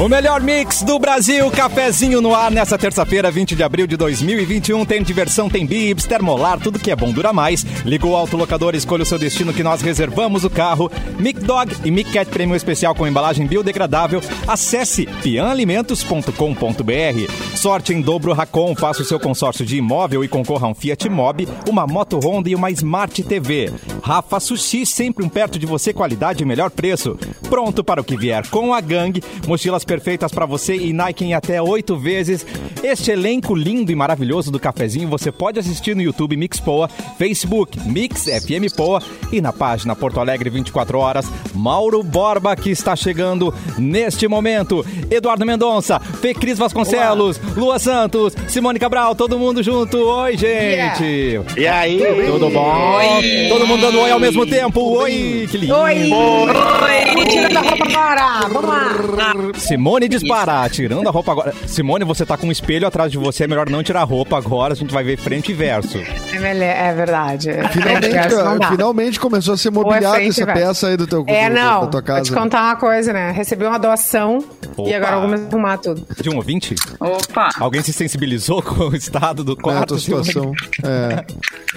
O melhor mix do Brasil, cafezinho no ar nessa terça-feira, 20 de abril de 2021. Tem diversão, tem bibs, termolar, tudo que é bom dura mais. Liga o autolocador, escolha o seu destino que nós reservamos o carro. Mic Dog e Mic Cat Prêmio Especial com embalagem biodegradável. Acesse pianalimentos.com.br. Sorte em dobro Racon, faça o seu consórcio de imóvel e concorra a um Fiat Mobi, uma moto Honda e uma Smart TV. Rafa Sushi, sempre um perto de você, qualidade e melhor preço. Pronto para o que vier com a gangue. Mochilas perfeitas para você e Nike em até oito vezes. Este elenco lindo e maravilhoso do cafezinho você pode assistir no YouTube Mix Poa, Facebook Mix FM Poa e na página Porto Alegre 24 horas. Mauro Borba que está chegando neste momento. Eduardo Mendonça, Fê Cris Vasconcelos, Lua Santos, Simone Cabral, todo mundo junto. Oi, gente. E aí? Tudo bom? Todo mundo dando oi ao mesmo tempo. Oi, que lindo. Oi! Oi! Tirando a roupa agora! Vamos lá! Simone dispara, tirando a roupa agora. Simone, você tá com um espelho atrás de você, é melhor não tirar a roupa agora, a gente vai ver frente e verso. É, é verdade. Finalmente, É, finalmente começou a ser é mobiliada essa peça aí do teu É, do- não. da tua Vou te casa. contar uma coisa, né? Recebi uma doação Opa. e agora vamos arrumar tudo. De um ouvinte? Opa! Alguém se sensibilizou com o estado do É, a quarto? tua situação. É.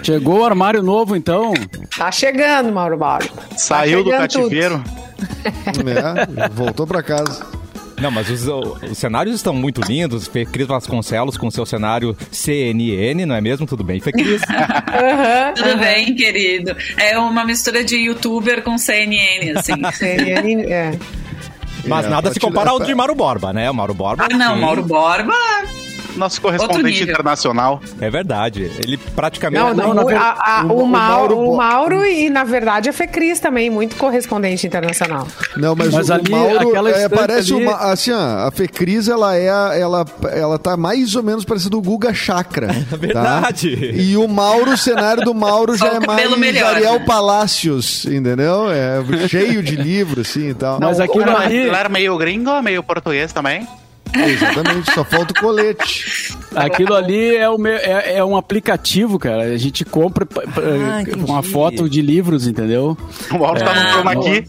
Chegou o armário novo, então. Tá chegando, Mauro Mauro. Saiu do chegando tudo. cativeiro. É, voltou pra casa. Não, mas os, os cenários estão muito lindos. Fê Cris Vasconcelos com seu cenário CNN, não é mesmo? Tudo bem, Fê Cris? Tudo bem, querido? É uma mistura de youtuber com CNN, assim. CNN, é. Mas É, nada se compara ao de Mauro Borba, né? O Mauro Borba. Ah, não, sim, Mauro Borba. Nosso correspondente internacional. É verdade. Ele praticamente. Não, não, na o, a- a- o- o, o Mauro, Mauro- o Mauro e, na verdade, a Fecris também, muito correspondente internacional. Não, mas, Mas o, ali, o Mauro é, parece ali- uma. Assim, ó, a Fecris, ela é. a- Ela, ela tá mais ou menos parecida o Guga Chakra. tá? Verdade. E o Mauro, o cenário do Mauro já o é mais melhor, Ariel né? Palácios, entendeu? É cheio de livro, assim e tal. Mas aquilo Mas ali, ele era meio gringo, meio português também. Exatamente, só falta o colete. aquilo ali é, o meu- é, é um aplicativo, cara. A gente compra Ah, uma foto de livros, entendeu? O Mauro tá Ah, no chroma key.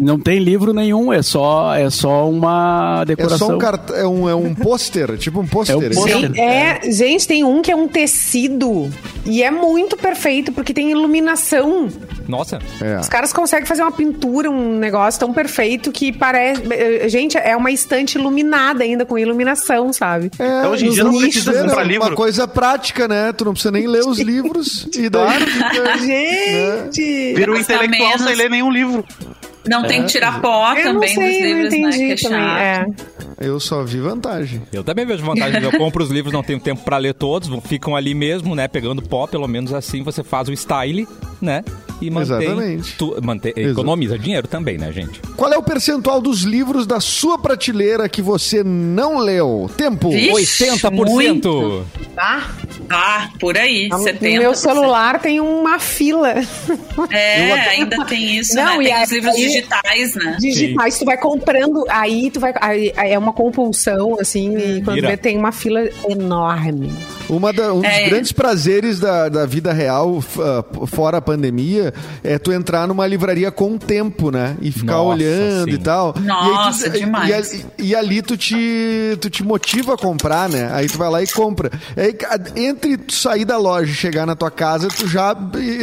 Não tem livro nenhum, é só, é só uma É decoração. só um, cart... é um, é um pôster, tipo um pôster. É um pôster. Tem- é, gente, tem um que é um tecido e é muito perfeito porque tem iluminação. Nossa. É. Os caras conseguem fazer uma pintura, um negócio tão perfeito que parece. eh, Gente, é uma estante iluminada ainda, com iluminação, sabe? É, Então, hoje em dia não precisa comprar né? livro. Uma coisa prática, né? Tu não precisa nem ler os livros. e daí fica... Gente! Vira um intelectual menos. sem ler nenhum livro. Não tem que tirar pó Eu não também sei, dos eu não livros, né? entendi Que é também. É. Eu só vi vantagem. Eu também vejo vantagem. Eu compro os livros, não tenho tempo pra ler todos, ficam ali mesmo, né? Pegando pó, pelo menos assim você faz o style, né? E mantém. Exatamente. Tu, mantém economiza dinheiro também, né, gente? Qual é o percentual dos livros da sua prateleira que você não leu? Tempo. Vixe, 80%! muito. Tá? Ah, por aí, No 70%. meu celular tem uma fila. É, ainda tem isso, Não, né? e Tem aí- os livros digitais, né? Digitais, tu vai comprando, aí tu vai. aí- aí é uma compulsão, assim, e quando vê, tem uma fila enorme. Uma da- um dos É. grandes prazeres da, da vida real, ah, fora a pandemia, é tu entrar numa livraria com tempo, né? E ficar Nossa, olhando sim. e tal. Nossa, e aí tu, demais. E, ali- e ali tu te, tu te motiva a comprar, né? Aí tu vai lá e compra. Aí, ca- entre tu sair da loja e chegar na tua casa, tu já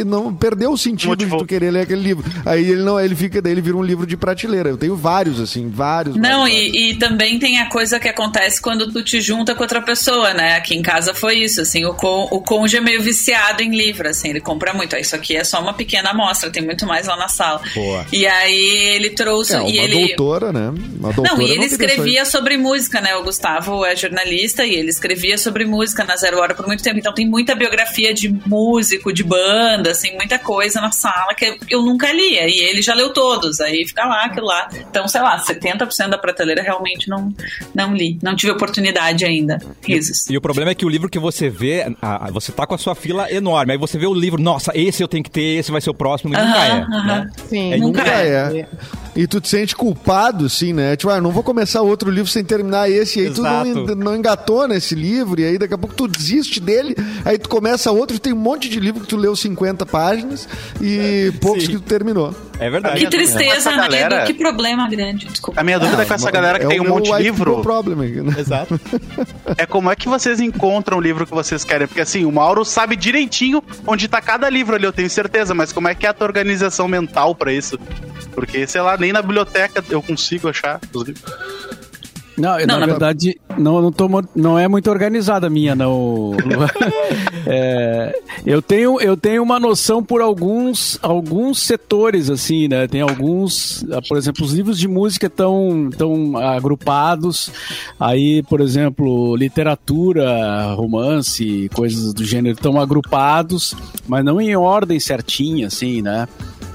não perdeu o sentido Motivou. de tu querer ler aquele livro. Aí ele não, ele fica, daí ele vira um livro de prateleira. Eu tenho vários, assim, vários. Não, vários, e, e também tem a coisa que acontece quando tu te junta com outra pessoa, né? Aqui em casa foi isso, assim, o, con, o cônjuge é meio viciado em livro, assim, ele compra muito. Ah, Isso aqui é só uma pequena amostra, tem muito mais lá na sala. Boa. E aí ele trouxe. É, uma e ele, doutora, né? Uma doutora Não, e ele questões. escrevia sobre música, né? O Gustavo é jornalista e ele escrevia sobre música na Zero Hora por muito tempo. Então tem muita biografia de músico, de banda, assim, muita coisa na sala que eu nunca lia. E ele já leu todos. Aí fica lá, aquilo lá. Então, sei lá, 70% da prateleira realmente não, não li. Não tive oportunidade ainda. Risos. E o problema é que o livro que você vê, a- a- você tá com a sua fila enorme. Aí você vê o livro, nossa, esse eu tenho que ter, esse vai ser o próximo. E nunca Aham, é. aham. Né? Sim. É, Nunca Nunca é. é. E tu te sente culpado, assim, né? Tipo, ah, não vou começar outro livro sem terminar esse. E aí tu não, Exato. não engatou nesse livro. E aí daqui a pouco tu desiste dele. Aí tu começa outro. Tem um monte de livro que tu leu 50 páginas e poucos Sim. que tu terminou. É verdade. Que tristeza, né, galera-? Que problema grande. Desculpa. A minha dúvida com essa galera que É tem um meu monte de livro people problem aqui, né? Exato. é como é que vocês encontram o livro que vocês querem. Porque assim, o Mauro sabe direitinho onde tá cada livro ali, eu tenho certeza. Mas como é que é a tua organização mental pra isso? Porque, sei lá, nem na biblioteca eu consigo achar os livros. Não, Não, na verdade, não, não, tô, não é muito organizada a minha, não. É, eu, tenho, eu tenho uma noção por alguns, alguns setores, assim, né? Tem alguns, ah, por exemplo, os livros de música estão tão agrupados. Aí, por exemplo, literatura, romance, coisas do gênero estão agrupados, mas não em ordem certinha, assim, né?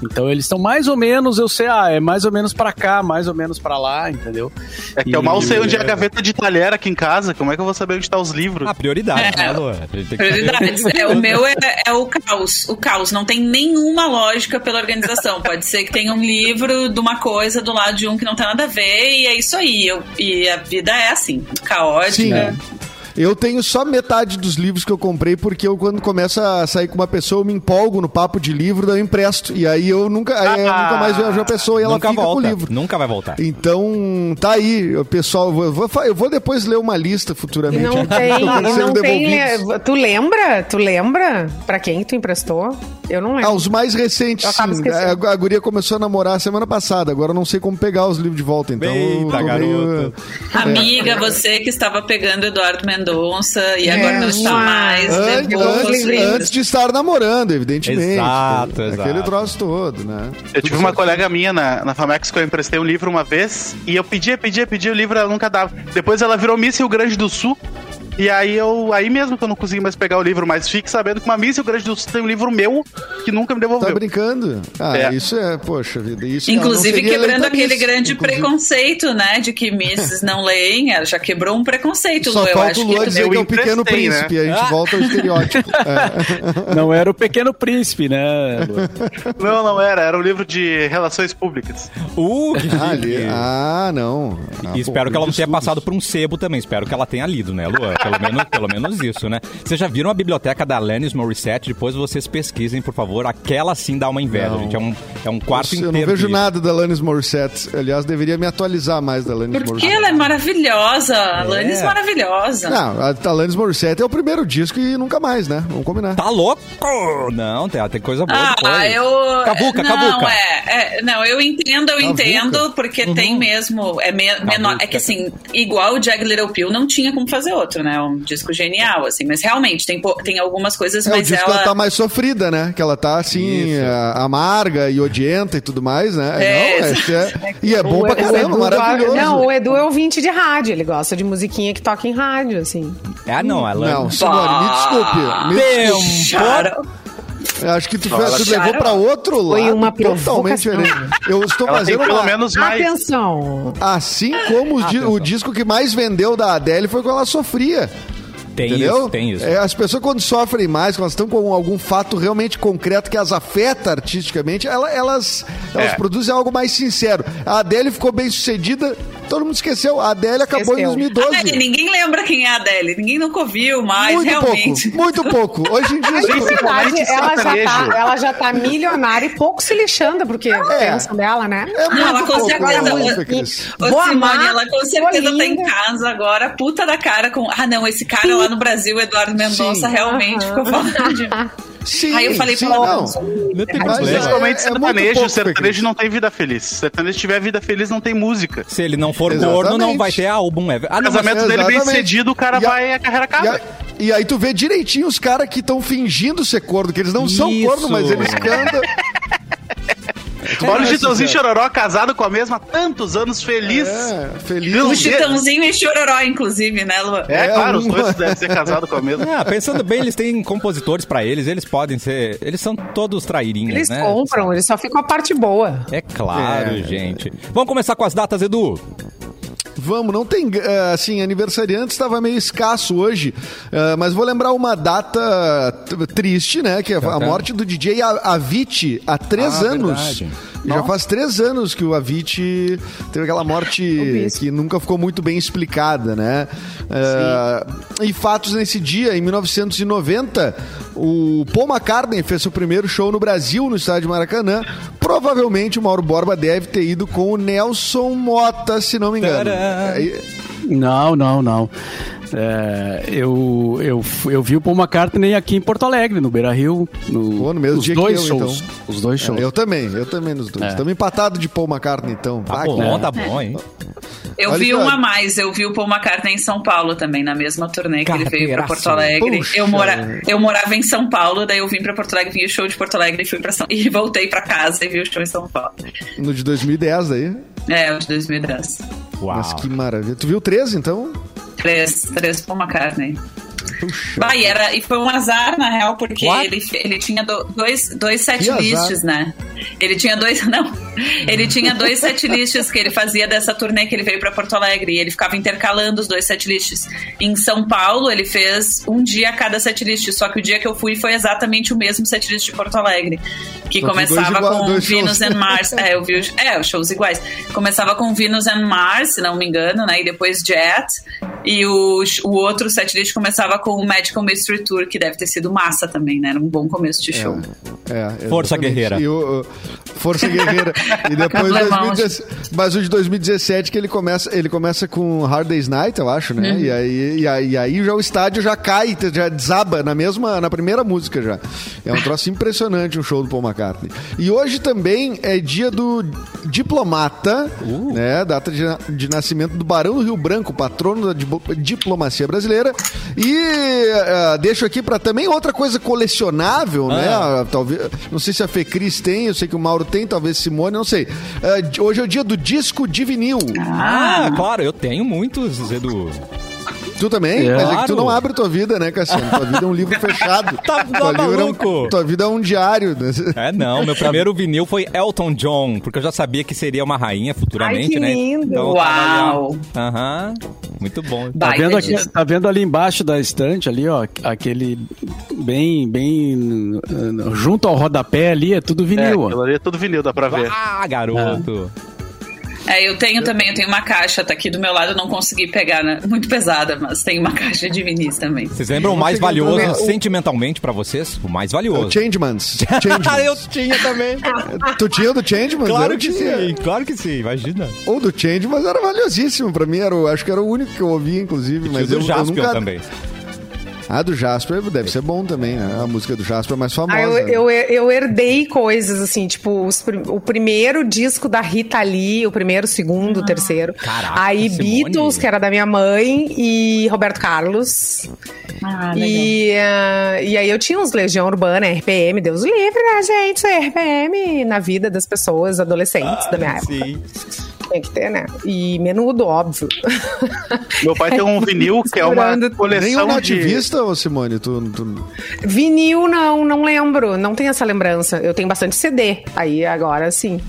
Então eles estão mais ou menos, eu sei, ah, é mais ou menos pra cá, mais ou menos pra lá, entendeu? É que eu mal sei onde é a gaveta de talher aqui em casa. Como é que eu vou saber onde tá os livros? Ah, prioridade, É. né, Lu? A gente tem que saber. Prioridades. É, o meu é, é o caos. O caos. Não tem nenhuma lógica pela organização. Pode ser que tenha um livro de uma coisa do lado de um que não tem nada a ver, e é isso aí. Eu- e a vida é assim, caótica. Sim. Eu tenho só metade dos livros que eu comprei, porque eu, quando começo a sair com uma pessoa, eu me empolgo no papo de livro, daí eu empresto. E aí eu nunca, aí eu Ah. nunca mais vejo a pessoa e ela Nunca fica volta. com o livro. Nunca vai voltar. Então, tá aí, pessoal. Eu vou, eu vou depois ler uma lista E futuramente. não de tem, e não tem. devolvidos. Tu lembra? Tu lembra? Pra quem tu emprestou? Eu não lembro. Ah, os mais recentes, sim. A, a guria começou a namorar semana passada, agora eu não sei como pegar os livros de volta, então. eu Eita, tô garoto. Amiga, você que estava pegando Eduardo Mendonça e É, agora não está mais. Os antes- antes de estar namorando, evidentemente. Exato, Aquele exato. troço todo, né? Eu tive Tudo uma certo. colega minha na, na Famex que eu emprestei um livro uma vez e eu pedia, pedia, pedia o livro, ela nunca dava. Depois ela virou Miss Rio Grande do Sul. E aí eu. Aí mesmo que eu não consegui mais pegar o livro, mas fique sabendo que uma Miss Rio Grande do Sul tem um livro meu que nunca me Tá devolveu. brincando? Ah, É. isso é, poxa vida. Isso não Inclusive quebrando aquele Miss, grande inclusive. preconceito, né? De que Misses não leem. Ela já quebrou um preconceito, Só Lu. Eu acho o Luan que dizer eu que é o Pequeno né? Príncipe. A gente volta ao estereótipo. É. Não era o Pequeno Príncipe, né? Lu? Não, não era, era um livro de relações públicas. Uh, que Ah, ali- chique. ah, não. Ah, E espero pô, que ela não tenha passado por um sebo também. Espero que ela tenha lido, né, Luan? Pelo menos, pelo menos isso, né? Vocês já viram a biblioteca da Alanis Morissette? Depois vocês pesquisem, por favor. Aquela sim dá uma inveja, Não. gente. É um, é um quarto Eu inteiro. não vejo de- nada da Alanis Morissette. Aliás, deveria me atualizar mais da Alanis Porque Morissette. ela é maravilhosa. A Alanis É. maravilhosa. Não, a Alanis Morissette é o primeiro disco e nunca mais, né? Vamos combinar. Tá louco? Não, tem, tem coisa boa Ah, depois. eu. Cavuca, não, cavuca. É, é, não, eu entendo, eu Cavuca? entendo, porque tem mesmo. É me- menor. É que assim, igual o Jag Little Pill, não tinha como fazer outro, né? Um disco genial, assim. Mas realmente, tem, tem algumas coisas, É, o mas disco ela. ela tá mais sofrida, né? Que ela tá assim, a- amarga e odienta e tudo mais, né? É, não, esse é, e é bom O- pra o caramba, Edu- maravilhoso. Não, o Edu é ouvinte de rádio. Ele gosta de musiquinha que toca em rádio, assim. Ah, não, ela. Não, senhora, me desculpe. Me Tempo. Chara. desculpe. Acho que tu, chara. levou pra outro lado. Foi uma totalmente diferente. Eu estou Ela fazendo pelo uma... menos mais. Atenção! Assim como o, di- o disco que mais vendeu da Adele foi quando ela sofria. Tem Entendeu? isso, tem isso. É, as pessoas quando sofrem mais, quando elas estão com algum fato realmente concreto que as afeta artisticamente, ela- elas, elas É. produzem algo mais sincero. A Adele ficou bem sucedida, todo mundo esqueceu. A Adele acabou em Esqueceu. 2012. Adele, ninguém lembra quem é a Adele. Ninguém nunca ouviu mais, muito realmente. pouco, muito pouco. Hoje em dia. Na verdade, ela já, tá, ela já tá milionária e pouco se lixando, porque pensam dela, né? É muito Não, ela com pouco. certeza- a música, e- Cris. Ô, Vou Simone, amar, ela com certeza tá em casa agora, puta da cara com. Ah, não, esse cara lá no Brasil, Eduardo Mendonça, Sim. realmente ficou falando de. Sim, Aí eu falei, sim, pelo não. menos. Não tem problema. Principalmente é- é sertanejo. pouco, sertanejo não tem vida feliz. Sertanejo tiver vida feliz, não tem música. Se ele não for Exatamente. gordo, não vai ter álbum. É... Ah, O não, casamento dele bem cedido, o cara E a- vai a carreira E, acaba. e aí tu vê direitinho os caras que estão fingindo ser corno, que eles não são Isso. corno, mas eles cantam. Olha o É, Chitãozinho sincero. Chororó casado com a mesma há tantos anos, feliz. É, feliz. O. Chitãozinho e Chororó, inclusive, né, Lu? É, É claro, os uma- dois devem ser casados com a mesma. Ah, pensando bem, eles têm compositores pra eles, eles podem ser. Eles são todos trairinhos, Eles né? compram, eles só ficam a parte boa. É claro, É. gente. Vamos começar com as datas, Edu. Vamos, não tem, eh, assim, aniversariante estava meio escasso hoje, eh, mas vou lembrar uma data triste, né, que é a Tá, tá. morte do DJ A- Avicii há três Ah, anos. verdade. Já faz três anos que o Avicii teve aquela morte que nunca ficou muito bem explicada, né? É, e fatos nesse dia, em 1990, o Paul McCartney fez seu primeiro show no Brasil, no estádio Maracanã. Provavelmente o Mauro Borba deve ter ido com o Nelson Mota, se não me engano. Tcharam! Aí- Não, não, não. É, eu, eu, eu vi o Paul McCartney aqui em Porto Alegre, no Beira Rio. No, Pô, no mesmo os dia que dois eu, shows. então. Os dois shows. Eu também, eu também nos dois. É. Estamos empatados de Paul McCartney, então. Tá Ah, bom, que- tá bom, hein? Eu Olha vi que um olha. a mais, eu vi o Paul McCartney em São Paulo também, na mesma turnê que ele veio pra. Porto Alegre. Puxa. Eu, mora, eu morava em São Paulo, daí eu vim pra Porto Alegre, vi o show de Porto Alegre e fui pra São e voltei pra casa e vi o show em São Paulo. No de 2010 aí. É, o de 2010. Uau. Mas que maravilha. Tu viu 13, então? Três, três Paul McCartney. Puxa. Bah, e, era, e foi um azar, na real, porque What? ele, ele tinha do- dois, dois set Que azar? lists, né? Ele tinha dois. Não. Ele tinha dois set lists que ele fazia dessa turnê que ele veio pra Porto Alegre. E ele ficava intercalando os dois set lists. Em São Paulo, ele fez um dia a cada set list. Só que o dia que eu fui foi exatamente o mesmo set list de Porto Alegre. Que Só começava com Venus shows. and Mars. É, eu vi os, é, os shows iguais. Começava com Venus and Mars, se não me engano, né? E depois Jet. E o, o outro setlist começava com o Magical Mystery Tour, que deve ter sido massa também, né? Era um bom começo de show. É, Força exatamente. Guerreira. E o- o- Força Guerreira. E depois Alemão. 2017, mas o de 2017 que ele começa, ele começa com Hard Day's Night, eu acho, né? E, aí, e, aí, e aí já o estádio já cai, já desaba na mesma, na primeira música já. É um troço impressionante um show do Paul McCartney. E hoje também é dia do diplomata, né? Data de, de nascimento do Barão do Rio Branco, patrono da di- diplomacia brasileira. E eh, deixo aqui para também outra coisa colecionável, né? Ah, Talvez, não sei se a Fecris tem, eu sei que o Mauro tem, talvez Simone, não sei. Eh, hoje é o dia do disco de vinil. Ah, claro, eu tenho muitos, Edu. Tu também? É. Mas é que tu não abre tua vida, né, Cassiano? Tua vida é um livro fechado. Tá- tá tua, livro é um, tua vida é um diário. É, não, meu primeiro vinil foi Elton John, porque eu já sabia que seria uma rainha futuramente, Ai, que né? lindo. ó. Uau! Aham, muito bom. Tá Baita vendo, aqui, tá vendo ali embaixo da estante, ali, ó, aquele bem, bem uh, junto ao rodapé ali, é tudo É, vinil. ó. aquilo ali é tudo vinil, dá pra ver. Ah, garoto. É, eu tenho também, eu tenho uma caixa, tá aqui do meu lado, eu não consegui pegar, né? Muito pesada, mas tem uma caixa de vinis também. Vocês lembram o mais valioso né? O- sentimentalmente pra vocês? O mais É o valioso. Changemans. Ah, Changemans. eu tinha também. Tu tinha o do Changemans? Claro Eu que tinha. sim, claro que sim, imagina. O do Changemans era valiosíssimo pra mim, era, o- acho que era o único que eu ouvia, inclusive. Mas Mas eu, do eu Jaspion nunca... também. Ah, do Jasper deve ser bom também, né? A música do Jasper é mais famosa. Ah, eu, né? eu, eu herdei coisas, assim, tipo, os o primeiro disco da Rita Lee, o primeiro, o segundo, o terceiro. Caraca, Aí Simone. Beatles, que era da minha mãe, e Roberto Carlos. Ah, E, ah, e aí eu tinha uns Legião Urbana, RPM, Deus livre, né, gente? RPM na vida das pessoas, adolescentes da minha época. Sim. Tem que ter, né? E menudo, óbvio. Meu pai tem um vinil que é uma Segurando- Nem coleção de... nativista, ô Simone, tu, tu- Vinil, não, não lembro. Não tenho essa lembrança. Eu tenho bastante CD. Aí agora sim.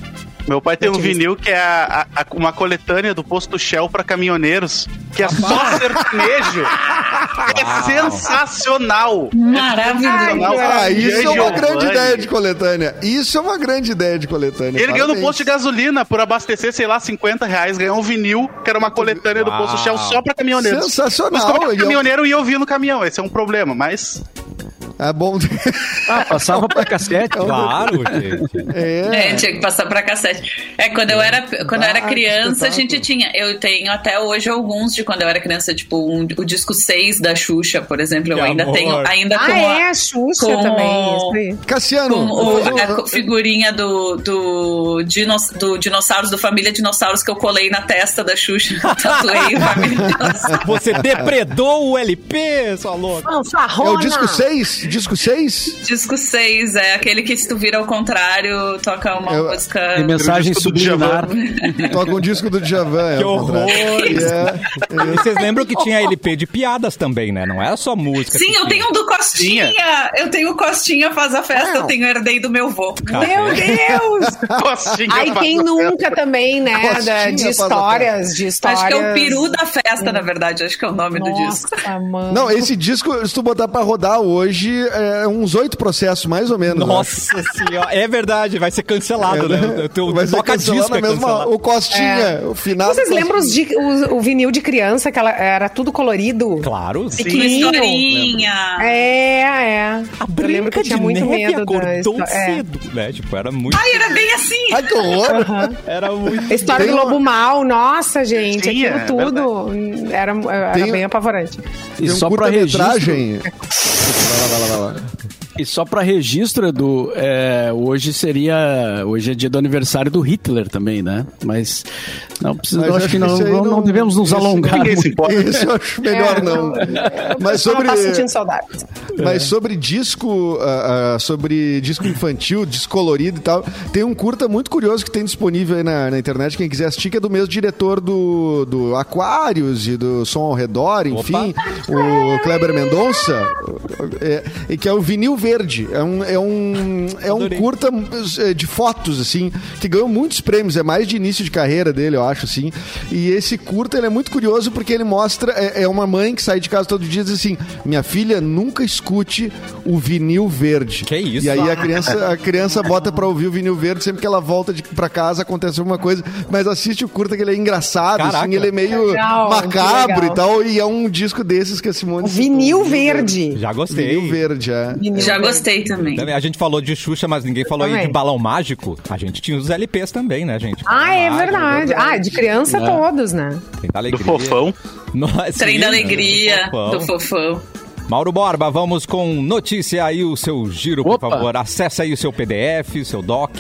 Meu pai tem um vinil que é a- a- uma coletânea do posto Shell pra caminhoneiros, que é só sertanejo. É sensacional. Maravilhoso. Ah, isso é uma grande ideia de coletânea. Isso é uma grande ideia de coletânea. Ele ganhou no posto de gasolina por abastecer, sei lá, 50 reais. Ganhou um vinil, que era uma coletânea do posto Shell só pra caminhoneiros. Sensacional, Mas como é um- caminhoneiro ia ouvir no caminhão, esse é um problema, mas... É bom. Ah, passava pra cassete. Claro, gente. é. É, tinha que passar pra cassete. É, quando eu era, quando eu era Ah, criança, a gente tinha. Eu tenho até hoje alguns de quando eu era criança, tipo um- o disco 6 da Xuxa, por exemplo. Eu Que ainda amor. tenho. Ainda Ah, com é, a, Xuxa com também. o-. Cassiano, com o- a figurinha do, do, dinos, do dinossauros, do Família Dinossauros que eu colei na testa da Xuxa. Tatuei o Família Dinossauros. Você depredou o LP, sua louca. é o disco 6? Disco 6? Disco 6, é aquele que se tu vira ao contrário, toca uma Eu- música. Tem mensagem subliminar. Toca um disco do Djavan. é Que contrário. horror. E é- E vocês lembram que tinha LP de piadas também, né? Não era só música. Sim, eu tinha. tenho um do Costinha. Eu tenho o Costinha faz a festa, eu tenho herdei do meu vô. Meu Deus! Costinha faz quem nunca também, né? Costinha de histórias, de histórias. Acho que é o peru da festa, na verdade. Acho que é o nome do disco. Nossa, mano. Não, esse disco, se tu botar pra rodar hoje, é, uns oito processos, mais ou menos. acho. Nossa senhora. É verdade, vai ser cancelado, É, né? O teu Vai ser cancelado é mesma, cancelado. o Costinha, o final. Vocês lembram os di- o, o vinil de criança, que ela, era tudo colorido? Claro. Uma Pequenininho. historinha. É, é. A eu lembro que eu tinha de muito medo da acordou histó- é. cedo, né? Tipo, era muito... Ai, era bem assim. Ai, que horror! Era muito... História do uma- Lobo Mal, nossa, gente, Sim, aquilo é tudo era, era Tem- bem apavorante. E Tem um só para registro, curta-metragem. Vai lá, vai lá, vai lá. e só para registro, Edu, é, hoje seria, hoje é dia do aniversário do Hitler também, né? Mas não precisa, Mas acho acho que não, não, não- devemos nos isso alongar Ninguém se importa. Isso eu acho melhor É, não. eu Mas sobre, não tá sentindo saudades. Mas sobre disco, ah, ah, sobre disco infantil, disco colorido e tal, tem um curta muito curioso que tem disponível aí na, na internet, quem quiser assistir, que é do mesmo diretor do, do Aquários e do Som ao Redor, enfim, o Kleber Mendonça, é, e que é o Vinil Verde. É um, é um, é um Adorei. curta eh, de fotos, assim, que ganhou muitos prêmios, é mais de início de carreira dele, eu acho, assim. E esse curta, ele é muito curioso porque ele mostra, é, é uma mãe que sai de casa todo dia e diz assim, minha filha, nunca escute o vinil verde. Que isso? E aí a criança, a criança bota pra ouvir o vinil verde, sempre que ela volta de, pra casa acontece alguma coisa, mas assiste o curta que ele é engraçado, Caraca. assim, ele é meio Legal, macabro e tal, e é um disco desses que a Simone... Vinil verde. Já gostei. Vinil verde, é. Vinil Já verde. gostei também. A gente falou de Xuxa, mas ninguém falou aí de balão mágico. A gente tinha os LPs também, né, gente? Ah, é mágico, verdade. Ah, de criança É. todos, né? Tem da Do fofão. Nossa, Trem da né? alegria, Fofão. do fofão. Mauro Borba, vamos com notícia aí, o seu giro, por Opa. favor. Acesse aí o seu PDF, o seu doc.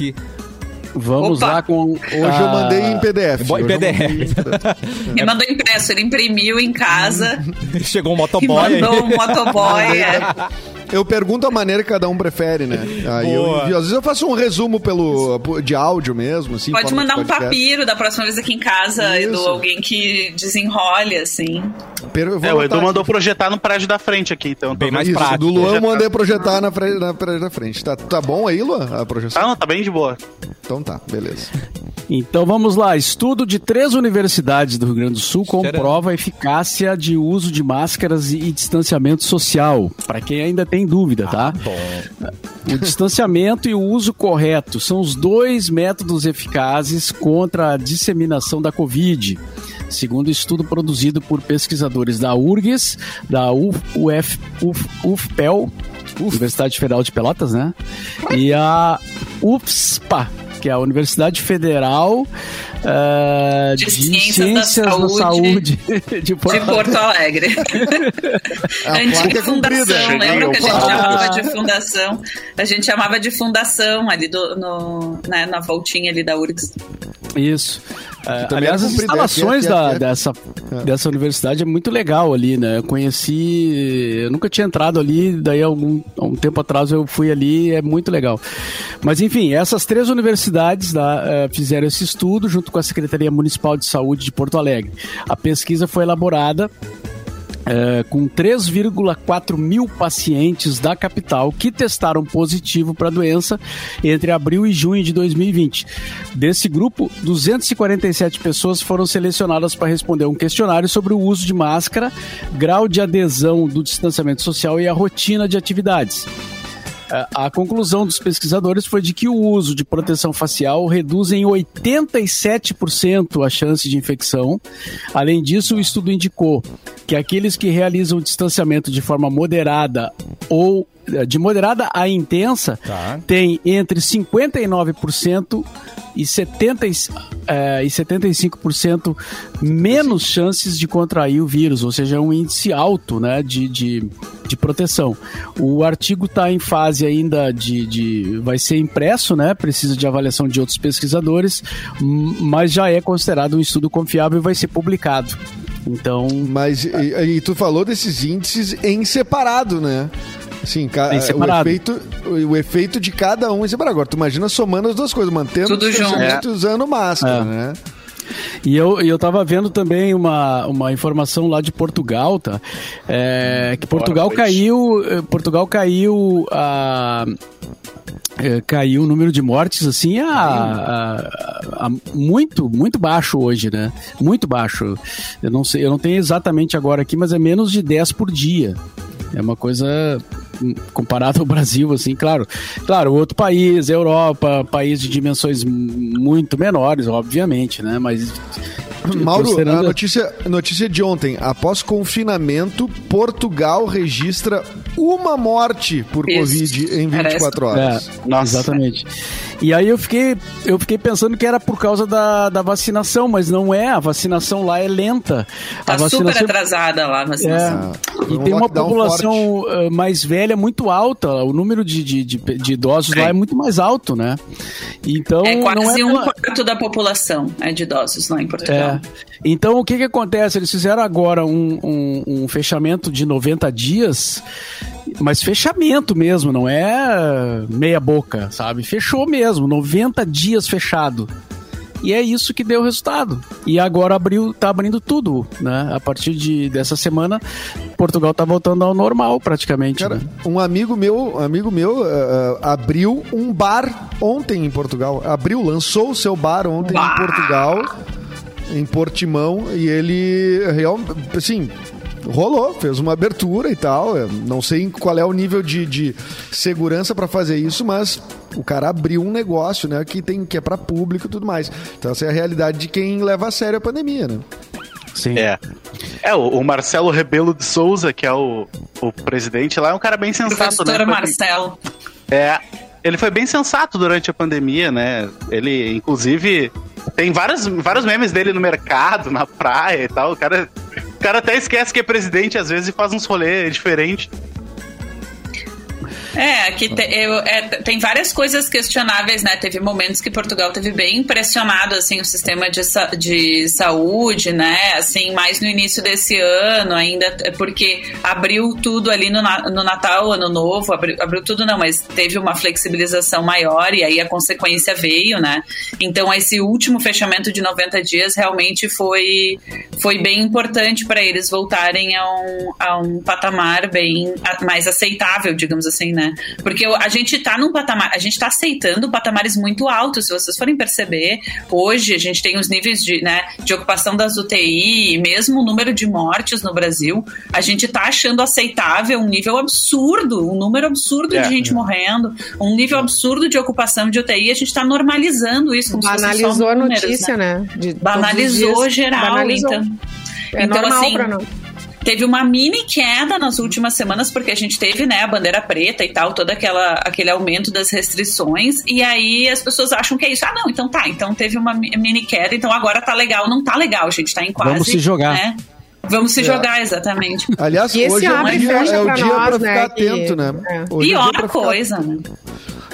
Vamos Opa. lá com. Hoje eu mandei em PDF. Em eu PDF. PDF. Me mandou impresso, ele imprimiu em casa Chegou um motoboy mandou um motoboy. é. Eu pergunto a maneira que cada um prefere, né? Aí eu. Às vezes eu faço um resumo pelo, de áudio mesmo, assim. Pode mandar um papiro da próxima vez aqui em casa, Isso. Edu, alguém que desenrole, assim. Per- eu vou É, o Edu aqui. mandou projetar no prédio da frente aqui, então. Bem mais. Isso, prático. do Luan eu Projetar. mandei projetar na, frente, na parede da frente. Tá, tá bom aí, Luan, a projeção? Ah, não, tá bem de boa. Então tá, beleza. Então vamos lá. Estudo de três universidades do Rio Grande do Sul comprova a eficácia de uso de máscaras e distanciamento social. Para quem ainda tem dúvida, tá? O distanciamento e o uso correto são os dois métodos eficazes contra a disseminação da Covid. Segundo estudo produzido por pesquisadores da URGS, da UF, UF, UF, UFPEL, Universidade Federal de Pelotas, né? E a UFSPA, que é a Universidade Federal eh, De de, Ciências Ciências, da da Saúde Saúde de Porto De Alegre. Porto Alegre. A placa Antiga é fundação, Cheguei lembra que a gente chamava de fundação? A gente chamava de fundação ali do, no, né, na voltinha ali da URGS. Isso. É, também aliás, as comprido, instalações é, é, da, é. dessa, dessa universidade é muito legal ali, né? Eu conheci, eu nunca tinha entrado ali, daí algum, um tempo atrás eu fui ali, é muito legal. Mas enfim, essas três universidades da, eh, fizeram esse estudo junto com a Secretaria Municipal de Saúde de Porto Alegre. A pesquisa foi elaborada é, com 3,4 mil pacientes da capital que testaram positivo para a doença entre abril e junho de 2020. Desse grupo, 247 pessoas foram selecionadas para responder um questionário sobre o uso de máscara, grau de adesão do distanciamento social e a rotina de atividades. É, A conclusão dos pesquisadores foi de que o uso de proteção facial reduz em 87% a chance de infecção. Além disso, o estudo indicou que aqueles que realizam o distanciamento de forma moderada ou de moderada a intensa Tá. têm entre 59% e, 70, e, eh, e 75% menos chances de contrair o vírus, ou seja, é um índice alto né, de, de, de proteção. O artigo está em fase ainda de, de. vai ser impresso, né? Precisa de avaliação de outros pesquisadores, mas já é considerado um estudo confiável e vai ser publicado. Então, Mas, e, e tu falou desses índices em separado, né? Sim, ca- Em separado. O, efeito, o, o efeito de cada um separado. Agora, tu imagina somando as duas coisas, mantendo Tudo o distanciamento e usando máscara, É. né? E eu, e eu tava vendo também uma, uma informação lá de Portugal, tá? É, que Portugal Bora, caiu. eh, Portugal caiu a. eh, caiu o número de mortes assim a, a- a muito muito baixo hoje, né? Muito baixo. Eu não sei, eu não tenho exatamente agora aqui, mas é menos de 10 por dia. É uma coisa comparado ao Brasil, assim, claro. Claro, outro país, Europa, país de dimensões muito menores, obviamente, né? Mas Mauro, considerando- a notícia, notícia de ontem. Após confinamento, Portugal registra uma morte por Isso. Covid em 24 horas. É, Nossa. Exatamente. E aí eu fiquei, eu fiquei pensando que era por causa da, da vacinação, mas não é. A vacinação lá é lenta. Tá a super vacinação atrasada lá a vacinação. É. E um tem uma população eh, mais velha muito alta. O número de, de, de, de idosos lá é muito mais alto, né? Então, É quase não é um pela- quarto da população é de idosos lá em Portugal. É. Então, o que que acontece? Eles fizeram agora um, um, um fechamento de 90 dias, mas fechamento mesmo, não é meia boca, sabe? Fechou mesmo, 90 dias fechado. E é isso que deu o resultado. E agora abriu, tá abrindo tudo, né? A partir de, dessa semana, Portugal tá voltando ao normal, praticamente. Cara, né? um amigo meu, amigo meu eh, abriu um bar ontem em Portugal. Abriu, lançou o seu bar ontem Uau! em Portugal, em Portimão, e ele realmente, assim, rolou, fez uma abertura e tal. Eu não sei qual é o nível de, de segurança para fazer isso, mas o cara abriu um negócio, né, que tem que é para público e tudo mais. Então essa é a realidade de quem leva a sério a pandemia, né? Sim. É. É, o, o Marcelo Rebelo de Souza, que é o, o presidente lá, é um cara bem sensato, Professor né? Marcelo. É, ele foi bem sensato durante a pandemia, né? Ele, inclusive, tem vários, vários memes dele no mercado, na praia e tal. O cara, cara até esquece que é presidente às vezes e faz uns rolês diferentes. É, aqui te- eu- é, tem várias coisas questionáveis, né? Teve momentos que Portugal teve bem impressionado, assim, o sistema de, de saúde, né? Assim, mais no início desse ano ainda, é porque abriu tudo ali no, no Natal, Ano Novo, abriu, abriu tudo não, mas teve uma flexibilização maior e aí a consequência veio, né? Então esse último fechamento de 90 dias realmente foi, foi bem importante para eles voltarem a um, a um patamar bem a- mais aceitável, digamos assim, né? Porque o- a gente tá num patamar, a gente tá aceitando patamares muito altos, se vocês forem perceber, hoje a gente tem os níveis de, né, de ocupação das UTI, e mesmo o número de mortes no Brasil, a gente tá achando aceitável um nível absurdo, um número absurdo É. de gente morrendo, um nível absurdo de ocupação de UTI, a gente tá normalizando isso como se Banalizou a números, notícia, né? né? De Banalizou dias. geral, Banalizou. então. É então, normal assim, pra nós. Teve uma mini queda nas últimas semanas, porque a gente teve, né, a bandeira preta e tal, todo aquela, aquele aumento das restrições, e aí as pessoas acham que é isso. Ah, não, então tá, então teve uma mi- mini queda, então agora tá legal. Não tá legal, gente, tá em quase. Vamos se jogar. né? Vamos se jogar, exatamente. Aliás, E esse hoje é o e dia, fecha é o pra dia nós, pra né, ficar que- atento, né? é. Hoje é o dia Pior pra ficar coisa, né?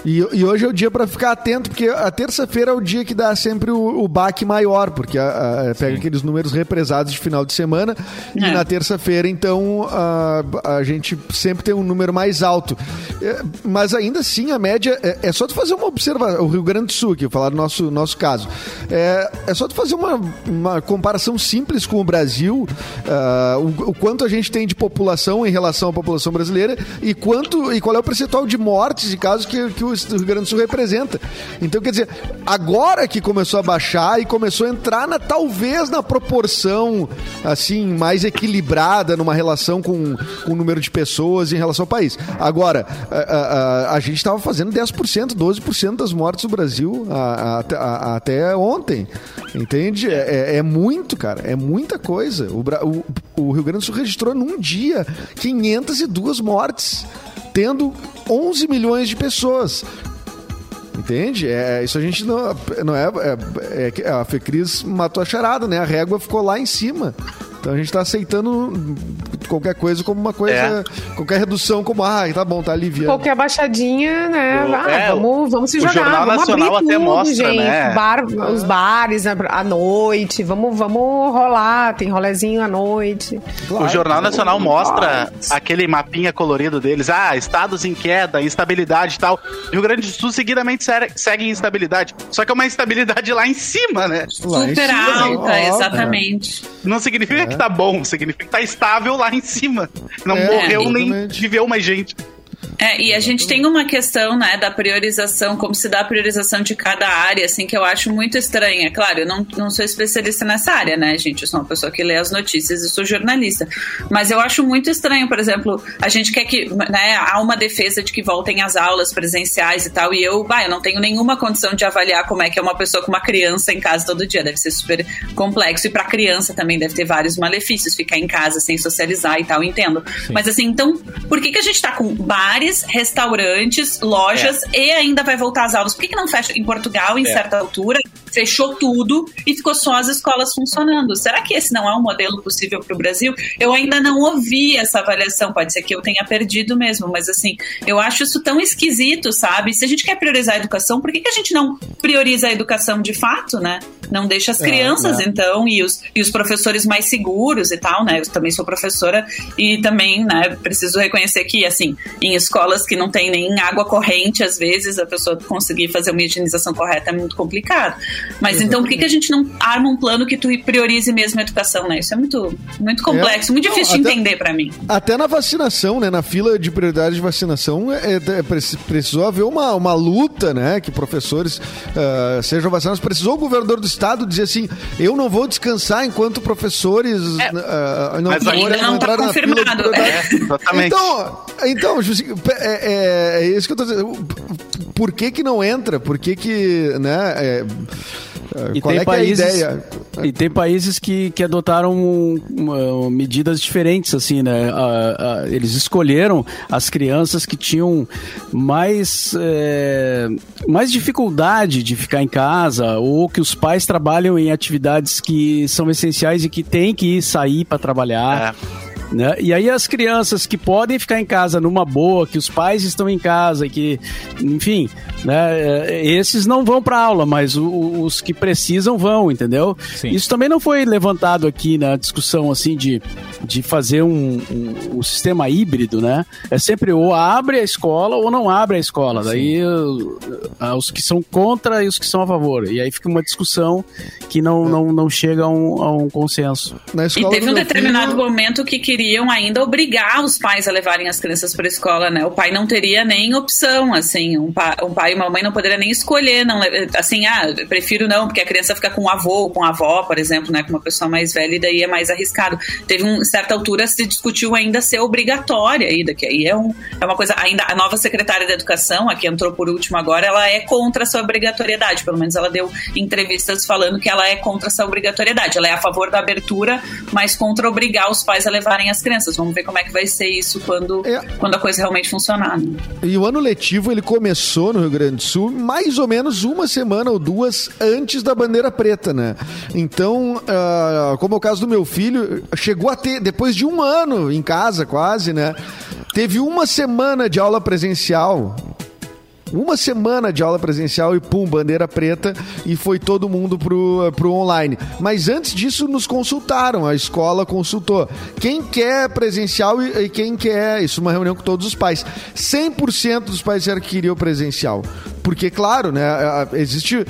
E, e hoje é o dia para ficar atento, porque a terça-feira é o dia que dá sempre o, o baque maior, porque a- a- pega aqueles números represados de final de semana, e É. na terça-feira, então, a, a gente sempre tem um número mais alto. É, mas ainda assim, a média. É, é só tu fazer uma observação. O Rio Grande do Sul, aqui, eu falar do nosso, nosso caso. É, é só tu fazer uma, uma comparação simples com o Brasil, ah, o, o quanto a gente tem de população em relação à população brasileira e quanto e qual é o percentual de mortes e casos que, que o Rio Grande do Sul representa. Então, quer dizer, agora que começou a baixar e começou a entrar na talvez na proporção assim mais equilibrada numa relação com, com o número de pessoas em relação ao país. Agora, a, a- a- gente estava fazendo 10%, 12% das mortes no Brasil a- até- ontem. Entende? É, é- é muito, cara. É muita coisa. O, o- o Rio Grande do Sul registrou num dia 502 mortes, tendo 11 milhões de pessoas. Entende? É, isso a gente não, não é, é, é A Fecris matou a charada, né? A régua ficou lá em cima. Então a gente tá aceitando qualquer coisa como uma coisa. É. Qualquer redução como, ah, tá bom, tá aliviando. Qualquer baixadinha, né? O- Ah, é, vamos, vamos se o jogar. Jornal vamos Nacional abrir até tudo, mostra, gente. né? Bar- os bares à à noite. Vamos, vamos rolar. Tem rolezinho à noite. o Jornal Nacional mostra aquele mapinha colorido deles. Ah, estados em queda, instabilidade e tal. Rio Grande do Sul seguidamente se- segue em instabilidade. Só que é uma instabilidade lá em cima, né? Lá Super cima, alta, exatamente. Não significa que tá bom, significa que tá estável lá em cima. Não É, morreu nem exatamente. viveu mais gente. É, e a gente tem uma questão, né, da priorização, como se dá a priorização de cada área, assim, que eu acho muito estranha. Claro, eu não, não sou especialista nessa área, né, gente? Eu sou uma pessoa que lê as notícias e sou jornalista. Mas eu acho muito estranho, por exemplo, a gente quer que, né, há uma defesa de que voltem as aulas presenciais e tal, e eu, bah, eu não tenho nenhuma condição de avaliar como é que é uma pessoa com uma criança em casa todo dia. Deve ser super complexo. E para criança também deve ter vários malefícios, ficar em casa sem socializar e tal, entendo. Sim. Mas assim, então, por que, que a gente tá com bares, restaurantes, lojas é. e ainda vai voltar às aulas. Por que, que não fecha em Portugal, em é. certa altura? Fechou tudo e ficou só as escolas funcionando. Será que esse não é um modelo possível para o Brasil? Eu ainda não ouvi essa avaliação. Pode ser que eu tenha perdido mesmo, mas assim, eu acho isso tão esquisito, sabe? Se a gente quer priorizar a educação, por que, que a gente não prioriza a educação de fato, né? Não deixa as é, crianças, é, então, e os, e os professores mais seguros e tal, né? Eu também sou professora e também, né, preciso reconhecer que, assim, em escolas que não tem nem água corrente, às vezes, a pessoa conseguir fazer uma higienização correta é muito complicado. Mas Exatamente. então, por que, que a gente não arma um plano que tu priorize mesmo a educação, né? Isso é muito, muito complexo, é. muito difícil não, de entender para mim. Até na vacinação, né? Na fila de prioridade de vacinação, é, é, precisou haver uma, uma luta, né? Que professores uh, sejam vacinados. Precisou o governador do estado dizer assim: eu não vou descansar enquanto professores é, uh, não, Mas ainda não está confirmado. É, exatamente. Então, então é, é, é, isso que eu tô dizendo. Por que que não entra? Por que que, né? É, e Qual tem é, é países, é ideia? E tem países que, que adotaram uma, medidas diferentes, assim, né? A, a, eles escolheram as crianças que tinham mais, é, mais dificuldade de ficar em casa ou que os pais trabalham em atividades que são essenciais e que têm que sair para trabalhar. É. Né? E aí as crianças que podem ficar em casa numa boa, que os pais estão em casa, que, enfim, né, é, esses não vão para aula, mas o, os que precisam vão, entendeu? Sim. Isso também não foi levantado aqui na discussão assim de, de fazer um, um, um, sistema híbrido, né? É sempre ou abre a escola ou não abre a escola. Sim. Daí os que são contra e os que são a favor. E aí fica uma discussão que não, é. não, não chega a um, a um consenso. e teve um determinado filho... momento que queriam ainda obrigar os pais a levarem as crianças para a escola, né? O pai não teria nem opção, assim, um, pa, um pai e uma mãe não poderia nem escolher, não, assim, ah, prefiro não, porque a criança fica com o avô ou com a avó, por exemplo, né, com uma pessoa mais velha, e daí é mais arriscado. Teve uma certa altura se discutiu ainda ser obrigatória ainda, que aí é, um, é uma coisa, ainda a nova secretária da educação, a que entrou por último agora, ela é contra essa obrigatoriedade, pelo menos ela deu entrevistas falando que ela é contra essa obrigatoriedade, ela é a favor da abertura, mas contra obrigar os pais a levarem as crianças. Vamos ver como é que vai ser isso quando, é. quando a coisa realmente funcionar. Né? E o ano letivo ele começou no Rio Grande do Sul mais ou menos uma semana ou duas antes da bandeira preta, né? Então, uh, como é o caso do meu filho, chegou a depois de um ano em casa quase, né? Teve uma semana de aula presencial uma semana de aula presencial e pum, bandeira preta e foi todo mundo pro, pro online. Mas antes disso nos consultaram, a escola consultou. Quem quer presencial e, e quem quer, isso é uma reunião com todos os pais. 100% dos pais disseram que queriam presencial. Porque, claro, né, existe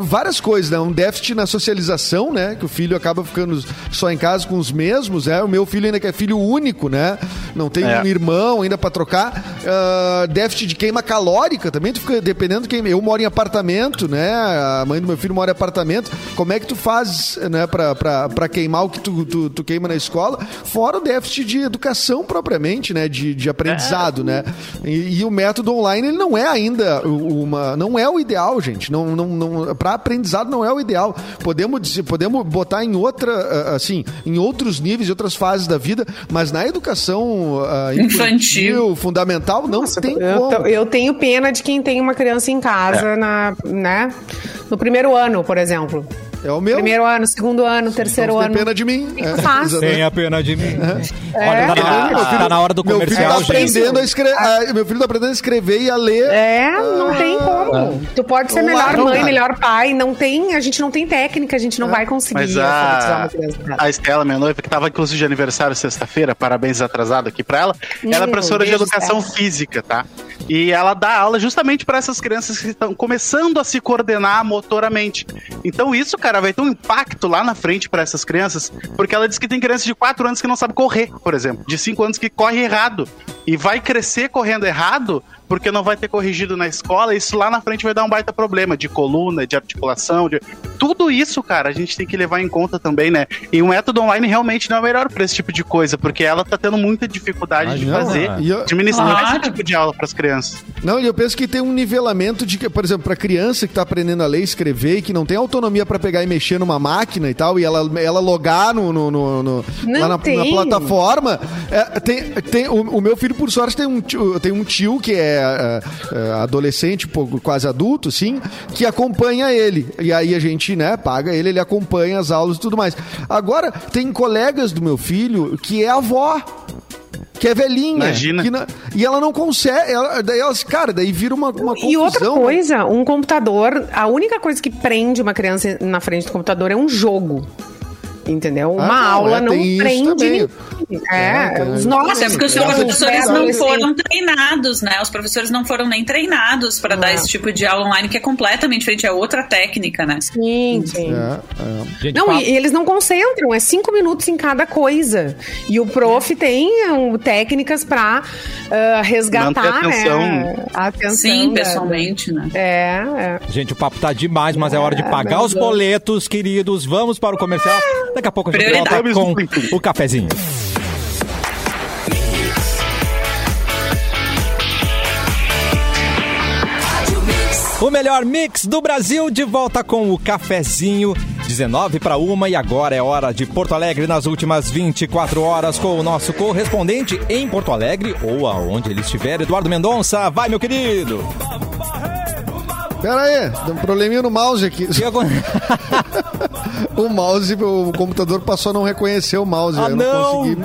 várias coisas, né? Um déficit na socialização, né? Que o filho acaba ficando só em casa com os mesmos, né? O meu filho ainda que é filho único, né? Não tem é. um irmão ainda para trocar. Uh, déficit de queima calórica também, tu fica dependendo de quem. Eu moro em apartamento, né? A mãe do meu filho mora em apartamento. Como é que tu faz, né, pra, pra, pra queimar o que tu, tu, tu queima na escola? Fora o déficit de educação propriamente, né? De, de aprendizado, é. né? E, e, o método online, ele não é ainda o uma. Não é o ideal, gente. Não, não, não, para aprendizado não é o ideal. Podemos, podemos botar em outra, assim, em outros níveis, em outras fases da vida, mas na educação uh, infantil, fundamental, não Nossa, tem eu, como. Eu tenho pena de quem tem uma criança em casa, é. na, né? No primeiro ano, por exemplo. É o meu. Primeiro ano, segundo ano, terceiro então, ano. Tem pena de mim. É, fácil. Tem a pena de mim. É. Olha, tá, na, tá na hora do meu comercial, filho tá aprendendo a escrever, ah, Meu filho tá aprendendo a escrever e a ler. É, não ah, tem como. Tu pode ser melhor mãe, melhor pai. Não tem, a gente não tem técnica, a gente não é. vai conseguir Mas a, a Estela, minha noiva, que tava inclusive de aniversário sexta-feira, parabéns atrasado aqui pra ela. Meu ela é professora de educação física, tá? E ela dá aula justamente para essas crianças que estão começando a se coordenar motoramente. Então isso, cara, vai ter um impacto lá na frente para essas crianças, porque ela diz que tem crianças de 4 anos que não sabem correr, por exemplo, de 5 anos que corre errado. e vai crescer correndo errado porque não vai ter corrigido na escola, isso lá na frente vai dar um baita problema de coluna, de articulação, de tudo isso, cara, a gente tem que levar em conta também, né? E o método online realmente não é o melhor para esse tipo de coisa, porque ela tá tendo muita dificuldade Ah, de não, fazer, ah. Eu- administrar Claro. esse tipo de aula para as crianças. Não, e eu penso que tem um nivelamento de que, por exemplo, para criança que tá aprendendo a ler e escrever e que não tem autonomia para pegar e mexer numa máquina e tal, e ela, ela logar no, no, no- no- lá na, na plataforma. é, tem, tem, o, o meu filho, por sorte, tem um tio, tem um tio que é, é, é, adolescente, pouco, quase adulto, sim, que acompanha ele. E aí a gente, né, paga ele, ele acompanha as aulas e tudo mais. Agora, tem colegas do meu filho que é avó. Que é velhinha. Imagina. não- e ela não consegue. Ela, daí elas, cara, daí vira uma, uma confusão. E outra né? coisa, um computador, a única coisa que prende uma criança na frente do computador é um jogo. Entendeu? Uma não, aula é, não prende. É, É, os nossos. Até porque os professores não foram treinados, né? Os professores não foram nem treinados para dar É. esse tipo de aula online, que é completamente diferente, é outra técnica, né? Sim, sim. É, é. Gente, Não, e, e eles não concentram, é cinco minutos em cada coisa. E o prof tem um, técnicas pra ah, resgatar atenção. né, a atenção. Sim, pessoalmente, né? É, é. Gente, o papo tá demais, mas é hora de pagar os boletos, queridos. Vamos para o comercial. Daqui a pouco a gente volta com o cafezinho. O melhor mix do Brasil de volta com o cafezinho. 19 para uma e agora é hora de Porto Alegre nas últimas 24 horas com o nosso correspondente em Porto Alegre ou aonde ele estiver, Eduardo Mendonça. Vai, meu querido. Pera aí, deu um probleminha no mouse aqui. O mouse, o computador passou a não reconhecer o mouse. Ah, eu não. não consegui.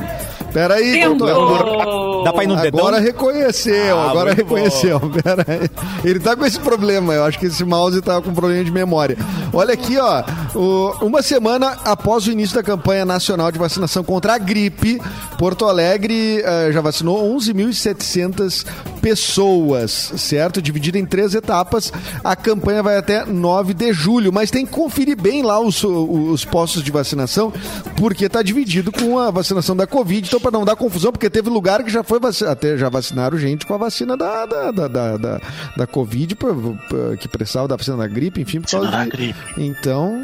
Pera aí, computador. Tentou! Dá pra ir no dedão? Agora reconheceu, Ah, agora reconheceu. Pera aí. Ele tá com esse problema, eu acho que esse mouse tá com problema de memória. Olha aqui, ó. o- uma semana após o início da campanha nacional de vacinação contra a gripe, Porto Alegre eh, já vacinou 11.700 pessoas, certo? Dividida em três etapas. A campanha vai até 9 de julho, mas tem que conferir bem lá os, os postos de vacinação, porque tá dividido com a vacinação da Covid. Então, para não dar confusão, porque teve lugar que já foi até já vacinaram gente com a vacina da, da, da, da, da, da Covid, pra- pra- que precisava da vacina da gripe, enfim, por causa Da de... gripe. Então,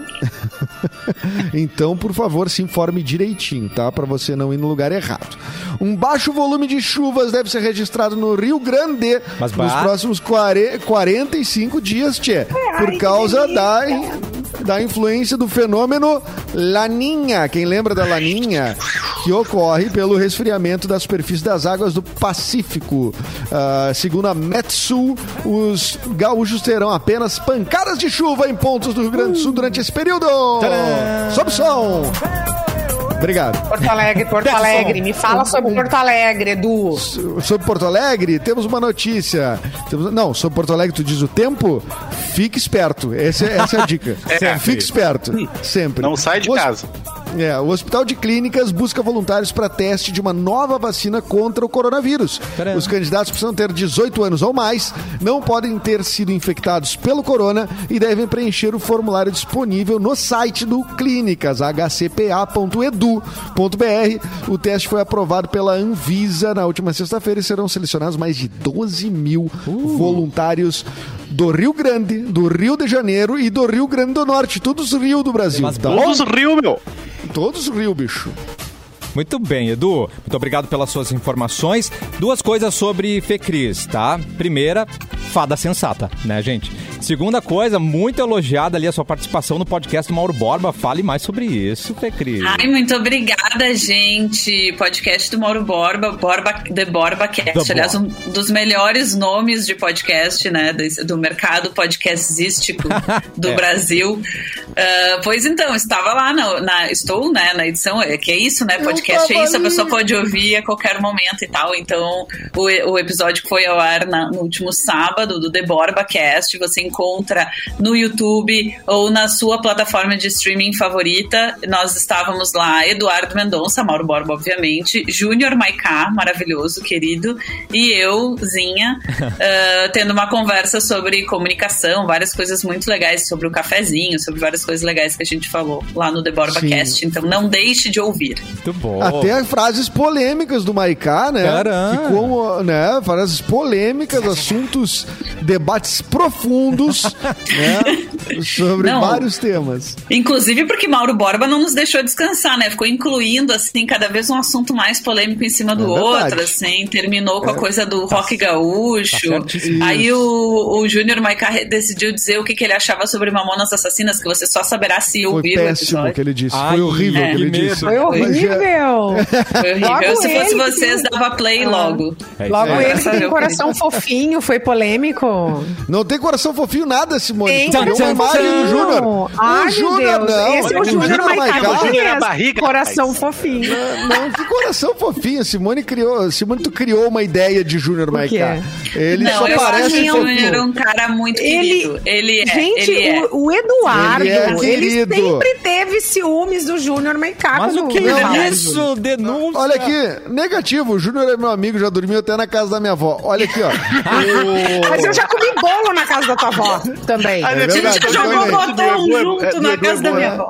então, por favor, se informe direitinho, tá? Para você não ir no lugar errado. Um baixo volume de chuvas deve ser registrado no Rio Grande Mas nos bah. próximos 40, 45 dias, tchê, por causa da, da influência do fenômeno Laninha. Quem lembra da Laninha? Que ocorre pelo resfriamento da superfície das águas do Pacífico. Ah, segundo a Metsul, os gaúchos terão apenas pancadas de chuva em pontos do Rio Grande do Sul durante esse período. Tcharam! Sobe o som! Obrigado. Porto Alegre, Porto Alegre. Me fala sobre Porto Alegre, Edu. Sobre Porto Alegre, temos uma notícia. Temos- não, sobre Porto Alegre, tu diz o tempo? Fique esperto. Essa, é- essa é a dica. É. Fique esperto. Sempre. Não sai de casa. É, o Hospital de Clínicas busca voluntários para teste de uma nova vacina contra o coronavírus. Caramba. Os candidatos precisam ter 18 anos ou mais, não podem ter sido infectados pelo corona e devem preencher o formulário disponível no site do Clínicas, hcpa.edu.br. O teste foi aprovado pela Anvisa na última sexta-feira e serão selecionados mais de 12 mil voluntários do Rio Grande, do Rio de Janeiro e do Rio Grande do Norte, todos os rios do Brasil. Mas tá? Todos riu, meu. Todos os rios, bicho. Muito bem, Edu. Muito obrigado pelas suas informações. Duas coisas sobre Fecris, tá? Primeira, fada sensata, né, gente? Segunda coisa, muito elogiada ali a sua participação no podcast do Mauro Borba. Fale mais sobre isso, Fecris. Ai, muito obrigada, gente. Podcast do Mauro Borba, Borba The Borba Cast. The Aliás, um dos melhores nomes de podcast, né? Do, do mercado podcastístico do É. Brasil. Ah, pois então, estava lá na, na- Estou, né, na edição. É que é isso, né? Podcast é tava isso, a pessoa pode ouvir a qualquer momento e tal. Então, o, o episódio foi ao ar na- no último sábado do The Borba Cast, você encontra no YouTube ou na sua plataforma de streaming favorita. Nós estávamos lá, Eduardo Mendonça, Mauro Borba, obviamente, Júnior Maiká, maravilhoso, querido, e eu, Zinha, uh, tendo uma conversa sobre comunicação, várias coisas muito legais sobre o cafezinho, sobre várias coisas legais que a gente falou lá no The Borba Sim. Cast. Então não deixe de ouvir. Muito bom. Até frases polêmicas do Maiká, né? Caramba. Ficou, né? Frases polêmicas, assuntos, debates profundos, né? Sobre Não. vários temas. Inclusive porque Mauro Borba não nos deixou descansar, né? Ficou incluindo, assim, cada vez um assunto mais polêmico em cima do É outro, assim. Terminou com a coisa do rock gaúcho. tá. Aí o, o Júnior Maiká decidiu dizer o que, que ele achava sobre Mamonas Assassinas, que você só saberá se Foi ouvir o péssimo o que ele disse. Ai, Foi horrível o é. que ele disse. Foi é- horrível. Horrível. Logo se fosse vocês, tem- dava play Ah. logo. É isso Logo aí. ele tem coração fofinho, foi polêmico. Não tem coração fofinho nada, Simone. Tem coração uma imagem do fofinho. Júnior. Ai, o meu Júnior não. Esse é o Júnior Júnior é barriga, Coração fofinho. Não, que coração fofinho. Simone criou, Simone, tu criou uma ideia de Júnior? Maiká. Ele não, só eu acho parece que o Júnior é um cara muito Ele- querido. Ele é. Gente, ele é. o, o Eduardo, Ele é ele, sempre teve ciúmes do Júnior Maiká. Mas o que é fala. Isso? Denúncia. Olha aqui, negativo. O Júnior é meu amigo, já dormiu até na casa da minha avó. Olha aqui, ó. Mas eu já comi bolo na casa da tua avó também. É verdade, que eu Jogou botão é- junto é, na é casa da minha né?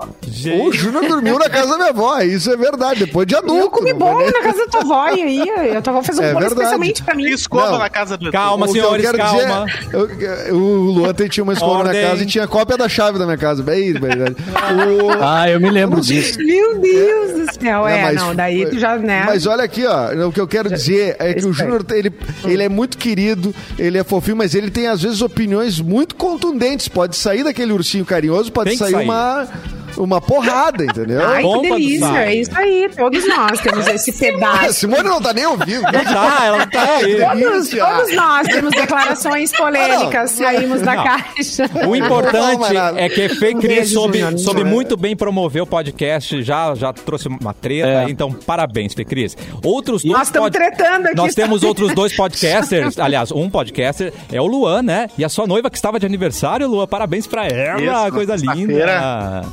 Avó. O Júnior dormiu na casa da minha avó, isso é verdade, depois de adulto. Eu comi bolo nem- na casa da tua avó e aí a tua avó fez um É bolo verdade. especialmente pra mim. Escova Não. na casa do Calma, O eu senhores, calma. dizer, eu- eu- o Luan tem- tinha uma escola na casa e tinha cópia da chave da minha casa. Bem, bem, verdade. O- Ah, eu me lembro disso. Meu Deus do céu, é, mas não, daí tu já, né? Mas olha aqui, ó. O que eu quero dizer é que o. Júnior, ele, ele é muito querido, ele é fofinho, mas ele tem, às vezes, opiniões muito contundentes. Pode sair daquele ursinho carinhoso, pode sair, sair. uma, uma porrada, entendeu? Ai, que delícia, é isso aí, todos nós temos esse A pedaço. Simone não tá nem ouvindo. Não tá, ela não tá aí. Todos, todos nós temos declarações polêmicas, saímos da Não. caixa. O Não, importante é que Fê Cris soube, soube muito bem promover o podcast, já, já trouxe uma treta, É. então parabéns, Fê Cris. Outros dois Nós estamos pod- tretando aqui. Nós temos outros dois podcasters, aliás, um podcaster é o Luan, né? E a sua noiva que estava de aniversário, Luan, parabéns pra ela, Isso, coisa linda. sexta-feira.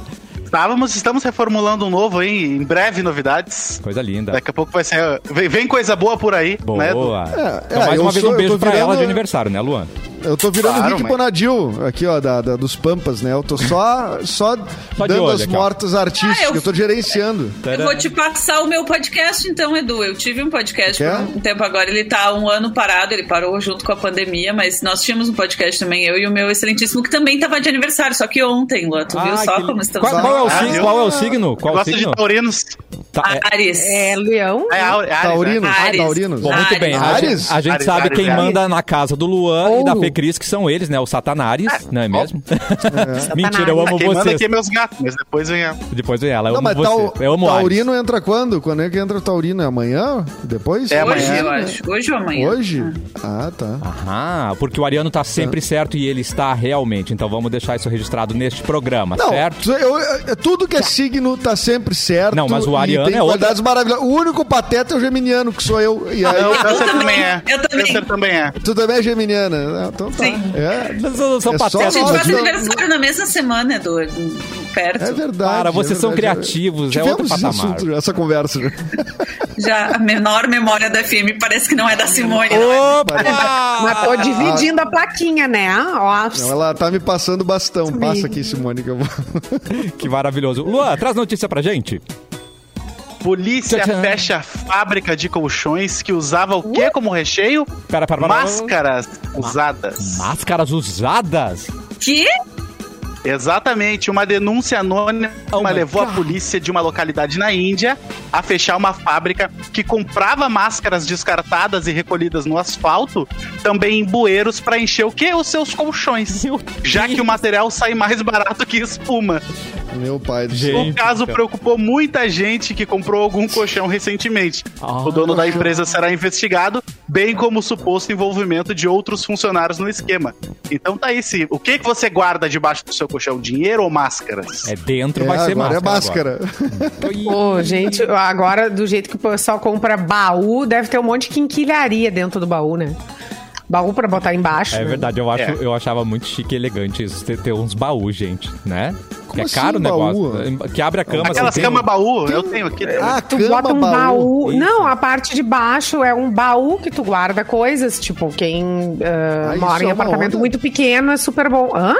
Estávamos, estamos reformulando um novo, hein? Em breve, novidades. Coisa linda. Daqui a pouco vai ser. Vem, vem coisa boa por aí. Boa. Né, Edu? então, É, é, mais eu uma vez, sou- um beijo pra ela de aniversário, né, Luan? Eu tô virando Claro, Rick mas- Bonadil, aqui, ó, da, da- dos Pampas, né? Eu tô só, só, dando olho as mortas artísticas, Ah, eu- eu tô gerenciando. Eu vou te passar o meu podcast, então, Edu. Eu tive um podcast Quer? por um tempo agora. Ele tá um ano parado, ele parou junto com a pandemia, mas nós tínhamos um podcast também, eu e o meu excelentíssimo, que também tava de aniversário, só que ontem, Luan. Tu viu Ah, só que como estamos qual, qual é o Ah, signo? Qual é o signo? Qual é o Gosta de signo? taurinos. Tá, é- Ares. É, Leão. É, Ares, Ares, Taurinos, né? Ares. taurinos. Bom, muito Ares. bem. A Ares? gente, a gente Ares, sabe Ares, quem Ares. manda na casa do Luan e da Oh. Fê Cris, que são eles, né? Os satanares, não é mesmo? Mentira, eu Ah, amo Quem manda vocês. aqui é meus gatos, mas depois vem a. Depois vem ela, eu Não, amo mas você. Eu amo Ares. Taurino entra quando? Quando é que entra o Taurino? É amanhã? Depois? É Hoje, amanhã. eu acho. Hoje ou amanhã. Hoje? Ah, tá. Aham, porque o Ariano tá sempre certo e ele está realmente. Então vamos deixar isso registrado neste programa, Não, certo? eu- eu- tudo que é signo tá sempre certo. Não, mas o Ariano tem é outra- qualidades maravilhosas. O único pateta é o geminiano, que sou eu. E aí, Eu câncer também, é. eu também. Câncer também é. tu também é geminiana. Ah, Então tá. Sim. É, Mas são, são É só A gente nós, faz aniversário na mesma semana, Edu. Perto. é verdade. Cara, vocês é são verdade. criativos, é Tivemos outro esse patamar. assunto, essa conversa. Já a menor memória da FM parece que não é da Simone. não é? Opa! Mas tô dividindo a plaquinha, né? Ó, Não, ela tá me passando bastão. Passa aqui, Simone, que eu vou. Que maravilhoso. Luan, traz notícia pra gente. Polícia fecha fábrica de colchões que usava o quê como recheio? Pera, pera, pera. Máscaras usadas. Máscaras usadas? Que? Exatamente, uma denúncia anônima Oh levou God. a polícia de uma localidade na Índia a fechar uma fábrica que comprava máscaras descartadas e recolhidas no asfalto, também em bueiros para encher o quê? Os seus colchões. Meu Já Deus. que o material sai mais barato que espuma. Meu pai do Gente. O caso cara. preocupou muita gente que comprou algum colchão recentemente. Ah, o dono da empresa será investigado, bem como o suposto envolvimento de outros funcionários no esquema. Então tá aí, se o que, que você guarda debaixo do seu colchão? Dinheiro ou máscaras? É dentro, É, vai ser agora máscara. é máscara. Pô, gente, agora do jeito que o pessoal compra baú, deve ter um monte de quinquilharia dentro do baú, né? Baú pra botar embaixo. É né? verdade, eu, acho, É. eu achava muito chique e elegante isso, ter, ter uns baús, gente, né? que é assim, caro o baú? negócio. Que abre a cama. Aquelas assim, tem camas um- baú, eu tenho aqui. Ah, Tu cama, bota um baú. Isso. Não, a parte de baixo é um baú que tu guarda coisas. Tipo, quem ah, Ah, isso mora em é apartamento onda? muito pequeno é super bom. Hã?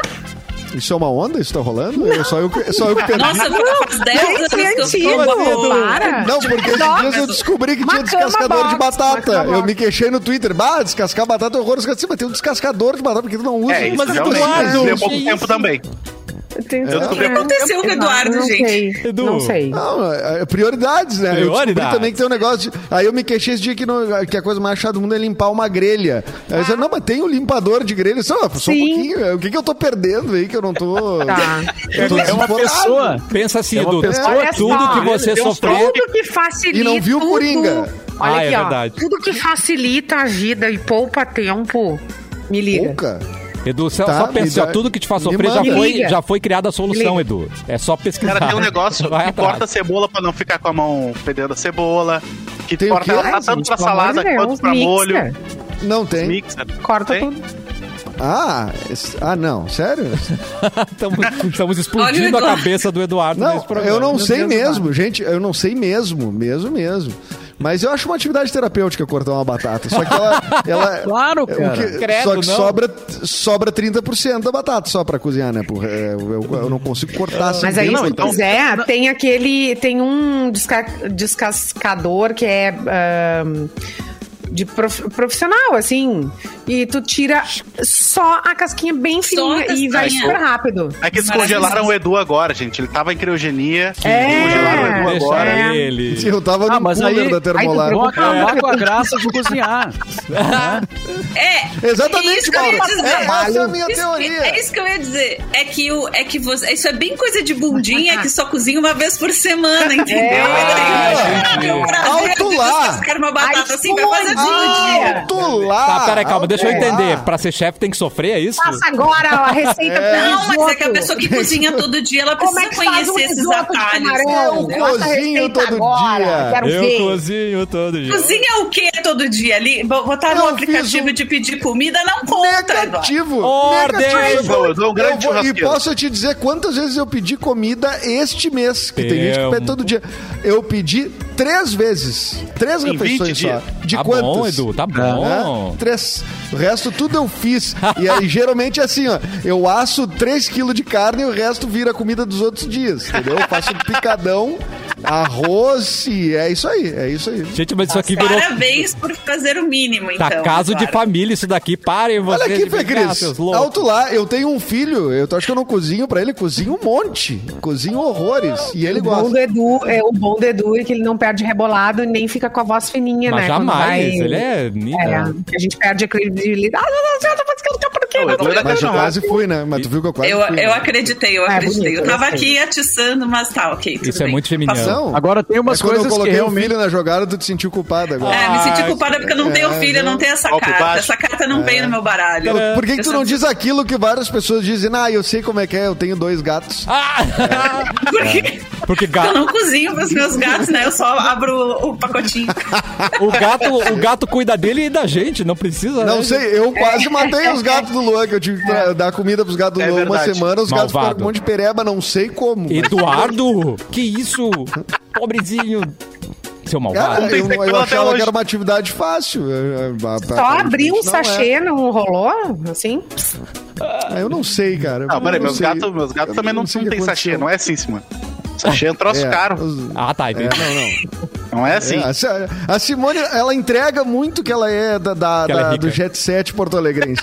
Isso é uma onda? Isso tá rolando? Eu, só, eu, que- só eu que penso. Nossa, faz 10 anos que é eu tô para. Não, porque esses dias eu descobri que tinha descascador de box, batata. uma cama Eu me queixei no Twitter. Bah, descascar batata é horroroso. Sim, mas tem um descascador de batata porque tu não usa. É, isso Mas isso? tempo também. Tem- Eu descobri É. há pouco aconteceu com o Eduardo, não gente? Sei, Edu. Não sei. Não, é, é prioridades, né? Prioridades. também que tem um negócio de... Aí eu me queixei esse dia que, não- que a coisa mais chata do mundo é limpar uma grelha. Aí eu disse, não, mas tem um limpador de grelha. Só, só um pouquinho. O que, que eu tô perdendo aí que eu não tô... Tá. eu tô É uma pessoa. Pensa assim, É uma Edu, pessoa Olha tudo só, que você sofreu. Tudo que facilita. E não viu o Coringa. Olha Ah, é aqui, ó. verdade. Tudo que facilita a vida e poupa tempo. Me liga. Pouca. Edu, só, Tá, só pensa, dá- tudo que te faz sofrer já foi, já foi criada a solução. Edu. É só pesquisar. Cara, tem um negócio Vai que atrás. corta a cebola pra não ficar com a mão fedendo a cebola. Que Tem corta ela Ai, tanto gente, pra salada de Deus, quanto pra mixa. molho. Não tem. Mixer. Corta Tem? tudo. Ah, ah, não. Sério? Estamos, explodindo a cabeça do Eduardo Não, nesse programa. eu não Meu sei Deus, mesmo, gente. Eu não sei mesmo, mesmo, mesmo. Mas eu acho uma atividade terapêutica cortar uma batata. Só que ela. ela Claro, cara. que- Credo, só que não. sobra, sobra 30% da batata só pra cozinhar, né? Por- é, eu, eu não consigo cortar assim. Mas aí, bem se cortado. quiser, tem aquele. Tem um desca- descascador que é. ahn, de prof- profissional, assim. E tu tira só a casquinha bem fininha e vai super rápido. É que descongelaram o Edu agora, gente. Ele tava em criogenia. É. Descongelaram o Edu Deixa agora. É. ele. Sim, eu tava Ah, no mas aí- da aí tu termolar. Vão acabar com a graça de cozinhar. É. Exatamente, isso que eu ia Mauro. dizer. É, essa é a minha Isso- teoria. É isso que eu ia dizer. É que, o, é que você, isso é bem coisa de bundinha que só cozinha uma vez por semana, entendeu? É, o prazer Alto lá. descascar uma batata Ai, assim vai fazer dia. Alto lá! Tá, peraí, calma, deixa eu lá. entender. Pra ser chefe tem que sofrer, é isso? Passa agora a receita pro Não, mas é que a pessoa que cozinha todo dia, ela Como precisa é que faz um conhecer esses atalhos. Eu cozinho todo agora, dia. Quero Eu ver. cozinho todo dia. Cozinha o que todo dia ali? Bo- Botar no aplicativo um- de pedir comida não conta. Negativo! Ordem! Negativo! Um grande Eu vou- e posso te dizer quantas vezes eu pedi comida este mês, que tem gente que pede todo dia. Eu pedi três vezes. Três refeições 20 só. De tá quantas? bom, Edu, tá bom. Né? Três. O resto tudo eu fiz. e aí, geralmente é assim, ó. Eu asso 3 quilos de carne e o resto vira comida dos outros dias, entendeu? Eu faço um picadão, arroz e é isso aí, é isso aí. Gente, mas isso aqui virou. Parabéns por fazer o mínimo, então. Tá caso de família isso daqui. Parem vocês. Olha aqui, Fê Cris. Alto lá, eu tenho um filho, eu acho que eu não cozinho pra ele, cozinho um monte. Cozinho horrores. E ele O bom gosta. do Edu, é, o bom do Edu é que ele não perde rebolado e nem fica com a voz fininha, Mas né? jamais, vai- ele é nível. É, a gente perde a credibilidade. Ah, Mas eu quase fui, né? Mas tu viu que eu quase Eu, fui. eu né? acreditei, eu É, acreditei. bonito, eu tava eu sei. aqui atiçando, mas tá, ok. tudo Isso é bem. muito feminino. Agora tem umas é quando coisas eu que coloquei o filho na jogada, tu te sentiu culpado agora. É, me senti Ah, culpada porque eu não tenho é, filho, eu não tenho essa carta. baixo. Essa carta não veio no meu baralho. Então, Por que, que Eu tu não diz aquilo que várias pessoas dizem? Ah, eu sei como é que é, eu tenho dois gatos. Ah! Porque Porque eu gato, não cozinho pros meus gatos, né? Eu só abro o pacotinho. o, gato, o gato cuida dele e da gente, não precisa. Não né? sei, eu quase matei os gatos do Luan, que eu tive que tra- dar comida pros gatos do É Luan uma semana, os gatos Malvado. ficaram com um monte de pereba, não sei como. Eduardo, que isso? Pobrezinho. Seu Cara, malvado. tem eu, eu achava hoje. que era uma atividade fácil. Só abrir um não é. sachê não rolou? Assim? Ah, Eu não sei, cara. Não, peraí, meus gatos, meus gatos Eu também não, não o que tem sachê, não é assim, Simone. Sachê é um troço É, caro, os- Ah, tá, É, não, não. não é assim. É, a Si- a Simone, ela entrega muito que ela é da, da- Que ela é da- do Jet Set Porto Alegrense.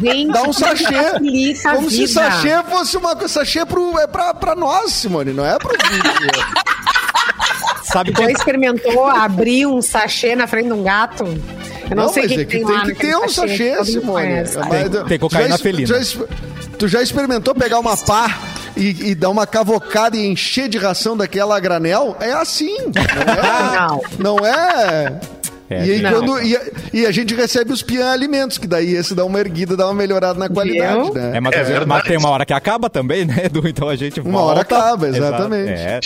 Gente, Dá um sachê. Como se sachê fosse uma coisa. Sachê pro, é pra, pra nós, Simone, não é pro vídeo. Sabe Já que experimentou abrir um sachê na frente de um gato? Eu não, sei o mas que, é que que tem, tem lá que ter um sachê, Simone. conhece. Mas- Tem- tem cocaína já felina. já Tu já experimentou pegar uma pá e, e dar uma cavocada e encher de ração daquela a granel? É assim. Não é? não é? É, e, aí, quando, e, a- e a gente recebe os pian alimentos, que daí esse dá uma erguida, dá uma melhorada na qualidade, né? É, mas, É mas tem uma hora que acaba também, né, Edu? Então a gente Uma volta. hora acaba, exatamente. É.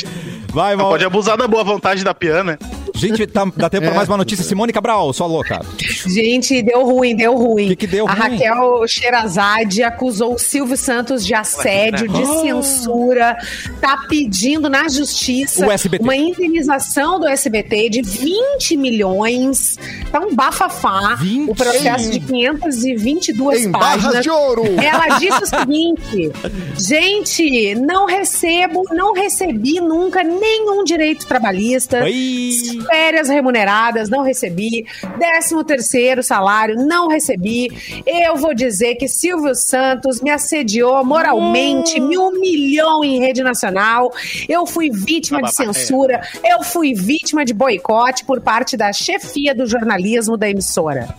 Vai, pode abusar da boa vontade da piana. Gente, tá- dá tempo pra É. mais uma notícia. Simone Cabral, sua louca. Gente, deu ruim, deu ruim. Que que deu a ruim? Raquel Sherazade acusou o Silvio Santos de assédio, de censura, tá pedindo na justiça O SBT. uma indenização do SBT de 20 milhões. Tá um bafafá. 20? O processo de 522 Em páginas. barras de ouro. Ela disse o seguinte: gente, não recebo, não recebi nunca nenhum direito trabalhista. Oi. Férias remuneradas, não recebi. Décimo terceiro salário, não recebi. Eu vou dizer que Silvio Santos me assediou moralmente, me humilhou em rede nacional. Eu fui vítima de censura, eu fui vítima de boicote por parte da chefia do jornalismo da emissora.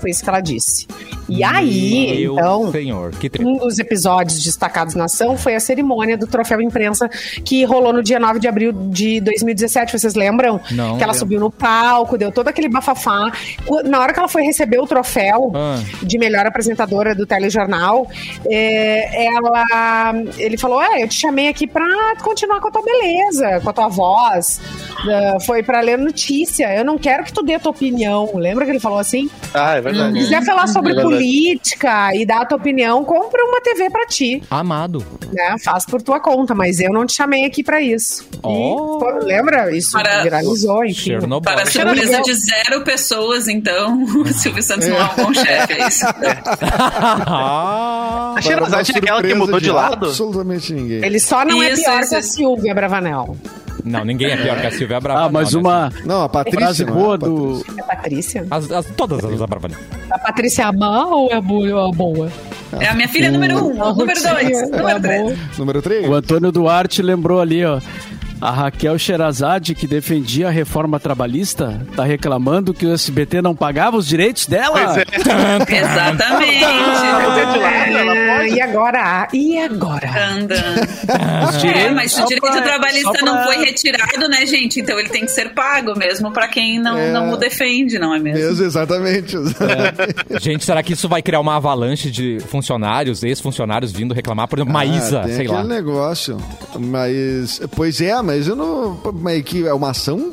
Foi isso que ela disse. E aí, Meu então, senhor, um dos episódios destacados na ação foi a cerimônia do troféu imprensa que rolou no dia 9 de abril de 2017. Vocês lembram? Não. Que ela subiu no palco, deu todo aquele bafafá. Na hora que ela foi receber o troféu Ah. de melhor apresentadora do telejornal, é, ela, ele falou: É, eu te chamei aqui pra continuar com a tua beleza, com a tua voz. Ah, foi pra ler notícia. Eu não quero que tu dê a tua opinião. Lembra que ele falou assim? Ah, é verdade. Se quiser falar sobre É verdade. Política e dar a tua opinião, compra uma TV pra ti, Amado. né? Faz por tua conta, mas eu não te chamei aqui pra isso. E, Oh. pô, lembra? Isso Para- viralizou, enfim. Chernobyl. Para a surpresa de zero pessoas, então, o Silvio Santos não é um bom chefe, é isso. Ah. A Sherazade é aquela que mudou de lado? Absolutamente ninguém. Ele só não Isso, é pior isso, que a. Silvia Bravanel. Não, ninguém é pior que a Silvia Brava. Ah, mas não, né? uma Não, a Patrícia. frase é boa a Patrícia. do. É a Patrícia? As, as- todas as Abravanel. A Patrícia é a má ou é a boa? A boa? É a minha filha número um, número dois, É número três. Número 3? O Antônio Duarte lembrou ali, ó. A Raquel Sherazade, que defendia a reforma trabalhista, tá reclamando que o SBT não pagava os direitos dela. Pois é. Exatamente. Ela Ah, pode. e agora? E agora? Anda. Os É, mas o direito pra- trabalhista pra- não foi retirado, né, gente? Então ele tem que ser pago mesmo pra quem não, É. não o defende, não é mesmo? Mesmo, exatamente. Gente, será que isso vai criar uma avalanche de funcionários, ex-funcionários vindo reclamar? Por exemplo, Maísa, Ah, tem sei aquele lá. negócio. Mas. Pois é, mas eu não. Mas que é uma ação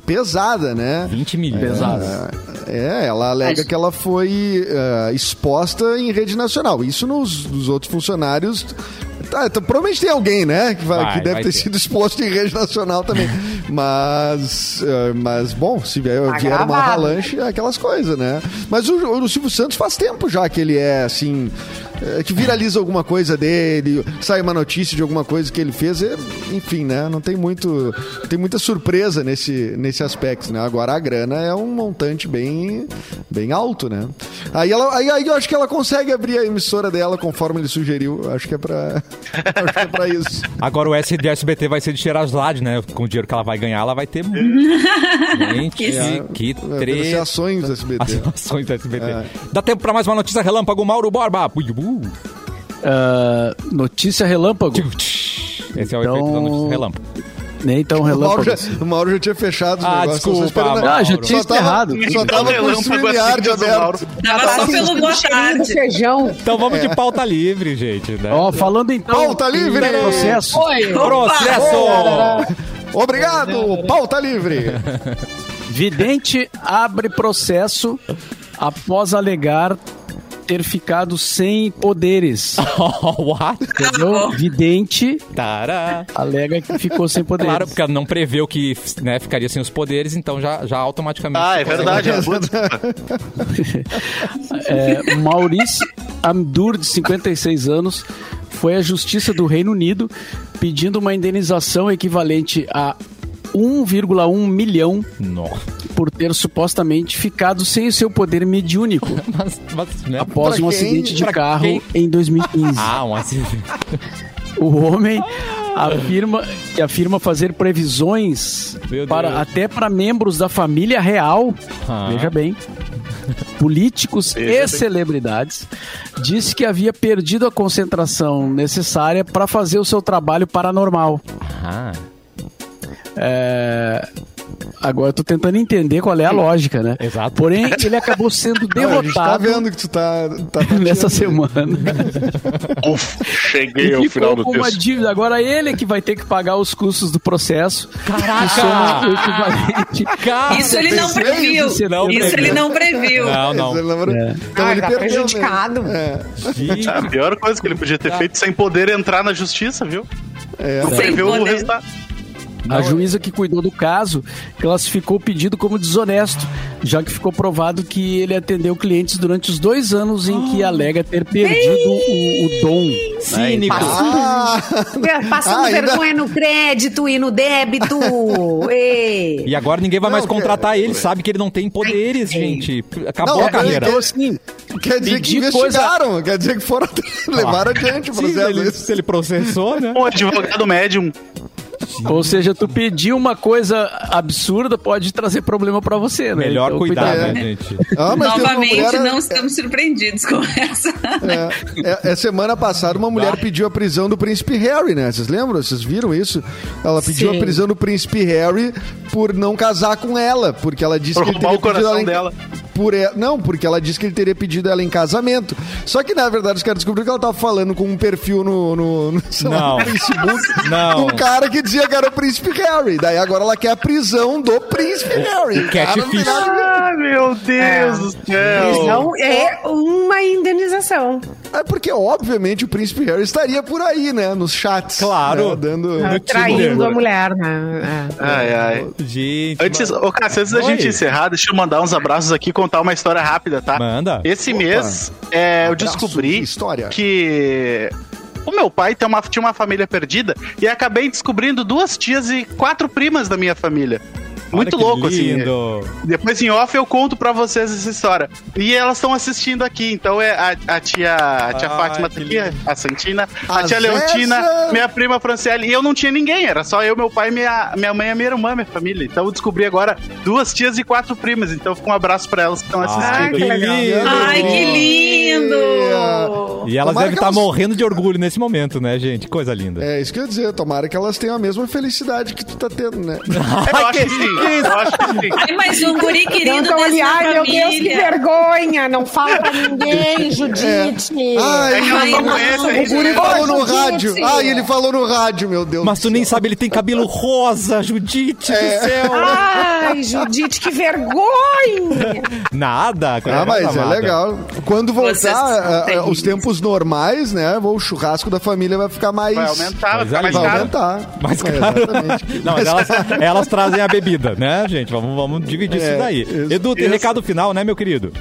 pesada, né? 20 milhões. É, ela alega Mas- que ela foi ah, exposta em rede nacional. Isso nos, nos outros funcionários. Tá, então, provavelmente tem alguém, né? Que, vai- Vai, que deve vai ter, ter. sido exposto em rede nacional também. mas, ah, mas, bom, se vier, Tá vier uma avalanche, é aquelas coisas, né? Mas o, o Silvio Santos faz tempo já que ele é assim. é, que viraliza alguma coisa dele, sai uma notícia de alguma coisa que ele fez, é, enfim, né? Não tem muito, tem muita surpresa nesse, nesse aspecto, né? Agora a grana é um montante bem, bem alto, né? Aí, ela, aí, aí eu acho que ela consegue abrir a emissora dela conforme ele sugeriu. Acho que é pra, é pra isso. Agora o SBT vai ser de Xerazade, né? Com o dinheiro que ela vai ganhar, ela vai ter muito. Gente, Que ser treta. ações do SBT. As ações da SBT. É. Dá tempo pra mais uma notícia relâmpago, Mauro Borba. Ui, uh. Notícia relâmpago. Esse é o Então- efeito da notícia relâmpago. Nem tão O Mauro, relâmpago. já, assim. o Mauro já tinha fechado os Ah, negócios. só desculpa. Ah, já tinha Só tava, só tava com o relâmpago StreamYard assim, aberto. Tava só pelo boa tarde. feijão. Então vamos de pauta livre, gente. Né? Ó, falando então. Pauta em livre! Processo. Oi. Processo! Obrigado, pauta livre. Vidente abre processo após alegar ter ficado sem poderes. What? Entendeu? Vidente Tará. alega que ficou sem poderes. Claro, porque ela não preveu que né, ficaria sem os poderes, então já, já automaticamente. Ah, é verdade. é. É, Maurício Amdur, de 56 anos, foi à Justiça do Reino Unido pedindo uma indenização equivalente a 1,1 milhão Nossa. por ter supostamente ficado sem o seu poder mediúnico Mas, mas, né? após Pra um quem? acidente de Pra carro quem? em 2015. Ah, um acidente. O homem afirma que afirma fazer previsões para até para membros da família real. Ah. Veja bem. Políticos e celebridades disse que havia perdido a concentração necessária para fazer o seu trabalho paranormal. Ah. É, agora eu tô tentando entender qual é a lógica, né? Exato. Porém, ele acabou sendo Não, a gente tá derrotado vendo que tu tá. tá nessa semana. Uf, cheguei E ao final ficou do com uma texto. dívida. Agora ele é que vai ter que pagar os custos do processo. Caraca! Cara, Isso ele não previu. nisso, não Isso previu. ele não previu. Não, não. É. Então Ah, ele tá perdeu. prejudicado. É, a pior coisa que ele podia ter feito sem poder entrar na justiça, viu? é. Não Sem preveu o poder. A juíza que cuidou do caso classificou o pedido como desonesto, já que ficou provado que ele atendeu clientes durante os dois anos em que alega ter perdido o, o dom. Cínico. Passando, Ah, passando Ah, ainda- vergonha no crédito e no débito. Ei. E agora ninguém vai Não, mais que- contratar ele, sabe que ele não tem poderes, gente. Acabou Não, a carreira. Então, assim, quer dizer que Pedir coisa- investigaram, quer dizer que foram levaram adiante o Sim, processo. ele, se ele processou, né? Um advogado médium. Ou seja, tu pedir uma coisa absurda pode trazer problema pra você, né? Melhor Então, cuidar, cuidado. né, gente? Ah, mas teve uma Novamente, mulher- não estamos surpreendidos com essa. É, é, é, semana passada uma mulher pediu a prisão do príncipe Harry, né? Vocês lembram? Vocês viram isso? Ela pediu Sim. a prisão do príncipe Harry por não casar com ela, porque ela disse Por que ele roubar teria o coração ela em- dela. Por e- Não, porque ela disse que ele teria pedido ela em casamento. Só que, na verdade, os caras descobriram que ela tava falando com um perfil no, no, no, sei lá, Não. no Facebook. Não. Um cara que dizia que era o príncipe Harry. Daí agora ela quer a prisão do príncipe Harry. o nada a ver. Ah, meu Deus do céu. Então é uma indenização. É porque, obviamente, o príncipe Harry estaria por aí, né? Nos chats. Claro. né, Dando... No Traindo a mulher, né? É. Ai, ai. Gente. Antes, ô, Cássio, antes da gente encerrar, deixa eu mandar uns abraços aqui e contar uma história rápida, tá? Manda. Esse Opa. mês, é, eu descobri de história. que o meu pai tem uma- tinha uma família perdida e acabei descobrindo duas tias e quatro primas da minha família. Muito louco, assim. lindo. Depois em off eu conto pra vocês essa história. E elas estão assistindo aqui, então é a, a tia, a tia Ai, Fátima tá aqui, lindo. a Santina, a, A tia Leontina, Zessa. minha prima Franciele. E eu não tinha ninguém, era só eu, meu pai, minha, minha mãe e minha irmã, minha família. Então eu descobri agora duas tias e quatro primas. Então fica um abraço pra elas que estão assistindo. que lindo. Ai, que lindo! E elas Tomara devem estar elas- morrendo de orgulho nesse momento, né, gente? Coisa linda. É isso que eu ia dizer. Tomara que elas tenham a mesma felicidade que tu tá tendo, né? Eu acho que sim, eu acho que sim. Ai, mais um guri Então querido ali, na ai meu Deus, que família. vergonha, não fala pra ninguém, Judite. Ai, É que elas não não, o guri ele falou no Judite. rádio. Ai, ele falou no rádio, meu Deus. Mas tu nem sabe, ele tem cabelo rosa, Judite do céu. Ai, Judite, que vergonha. Nada. Ah, mas é nada. legal. Quando voltar terríveis. os tempos normais, né? O churrasco da família vai ficar mais. Vai aumentar, vai Mas ficar mais Vai caro. aumentar. Mais É, caro. exatamente. Não, mas elas, elas trazem a bebida, né, gente? Vamos, vamos dividir É, isso daí. Edu, tem recado final, né, meu querido?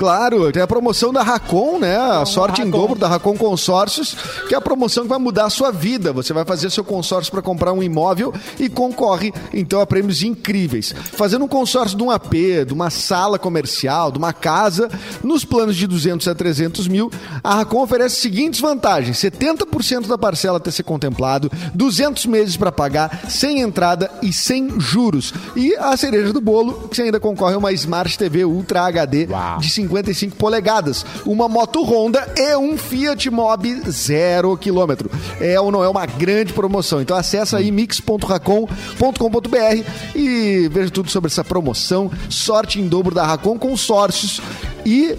Claro, tem a promoção da Racon, né? A sorte em dobro da Racon Consórcios, que é a promoção que vai mudar a sua vida. Você vai fazer seu consórcio para comprar um imóvel e concorre então a prêmios incríveis. Fazendo um consórcio de um AP, de uma sala comercial, de uma casa, nos planos de 200 a 300 mil, a Racon oferece as seguintes vantagens: 70% da parcela até ser contemplado, 200 meses para pagar, sem entrada e sem juros. E a cereja do bolo, que você ainda concorre a uma Smart TV Ultra HD Uau. de 55 polegadas, uma moto Honda e um Fiat Mobi zero quilômetro. É ou não é uma grande promoção? Então acessa aí mix.racon.com.br e veja tudo sobre essa promoção. Sorte em dobro da Racon Consórcios e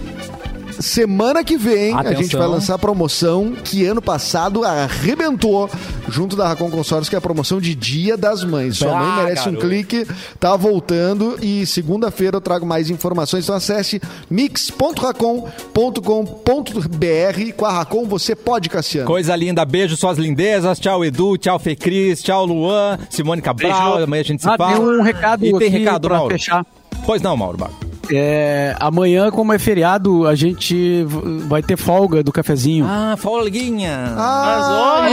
Semana que vem a Atenção. gente vai lançar a promoção que ano passado arrebentou junto da Racon Consórcios, que é a promoção de Dia das Mães. Sua Ah, mãe merece um garoto. clique, tá voltando e segunda-feira eu trago mais informações. Então acesse mix.racon.com.br com a Racon você pode, Cassiano. Coisa linda, beijo suas lindezas. Tchau, Edu. Tchau, Fê Cris. Tchau, Luan. Simone Cabral. Beijo. Amanhã a gente se Ah, fala. tem um recado E tem aqui recado, pra Mauro. fechar. Pois não, Mauro. Mauro. É, amanhã, como é feriado, a gente vai ter folga do cafezinho. Ah, folguinha. Ah, Mas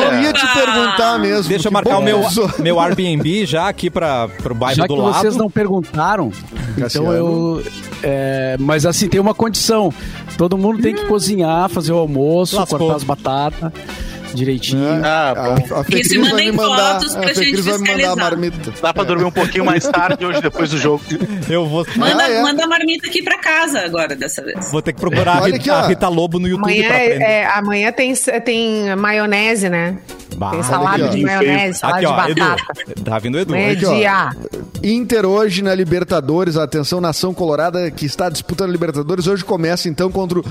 olha. eu ia te perguntar mesmo. Deixa eu marcar bom o meu, meu Airbnb já aqui para pro bairro Já do que lado. vocês não perguntaram, Cassiano. então eu. é, mas assim, tem uma condição: todo mundo tem que cozinhar, fazer o almoço, Lascou. cortar as batatas direitinho. Ah, bom. A, a E se Cris vai mandem me mandar, fotos a pra Fê gente vai me mandar a marmita. Dá pra dormir um pouquinho mais tarde hoje, depois do jogo. Eu vou, Manda, Ah, é? manda a marmita aqui pra casa agora, dessa vez. vou ter que procurar a Rita, aqui, a Rita Lobo no YouTube Amanhã, pra aprender. é, amanhã tem, tem maionese, né? Bah, Tem salada aqui, de maionese, salada Aqui, ó, de Edu. batata. Tá vindo o Edu. Ó. Inter hoje na Libertadores, atenção, nação colorada que está disputando a Libertadores, hoje começa então contra o,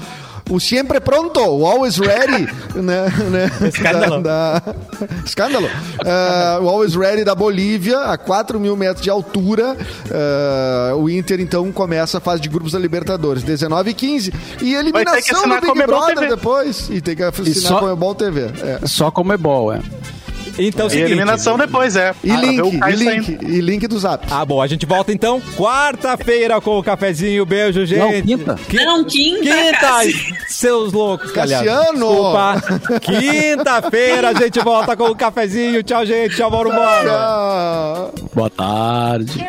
o Sempre Pronto, o Always Ready, né? né Escândalo. Da, da- escândalo. Ah, o Always Ready da Bolívia, a 4 mil metros de altura. Ah, o Inter então começa a fase de grupos da Libertadores, 19 e 15. E eliminação do Big Brother TV. depois. E tem que assinar só- com o Comebol TV. É. Só como é é. Então, é E seguinte, eliminação depois, é. E Ah, link, e link, e link do Zap. Ah, bom, a gente volta então quarta-feira com o cafezinho. Beijo, gente. quinta. Não, quinta, Quinta, seus loucos. Cassiano. Desculpa. Quinta-feira a gente volta com o cafezinho. Tchau, gente. Tchau, Mauro. Boa tarde.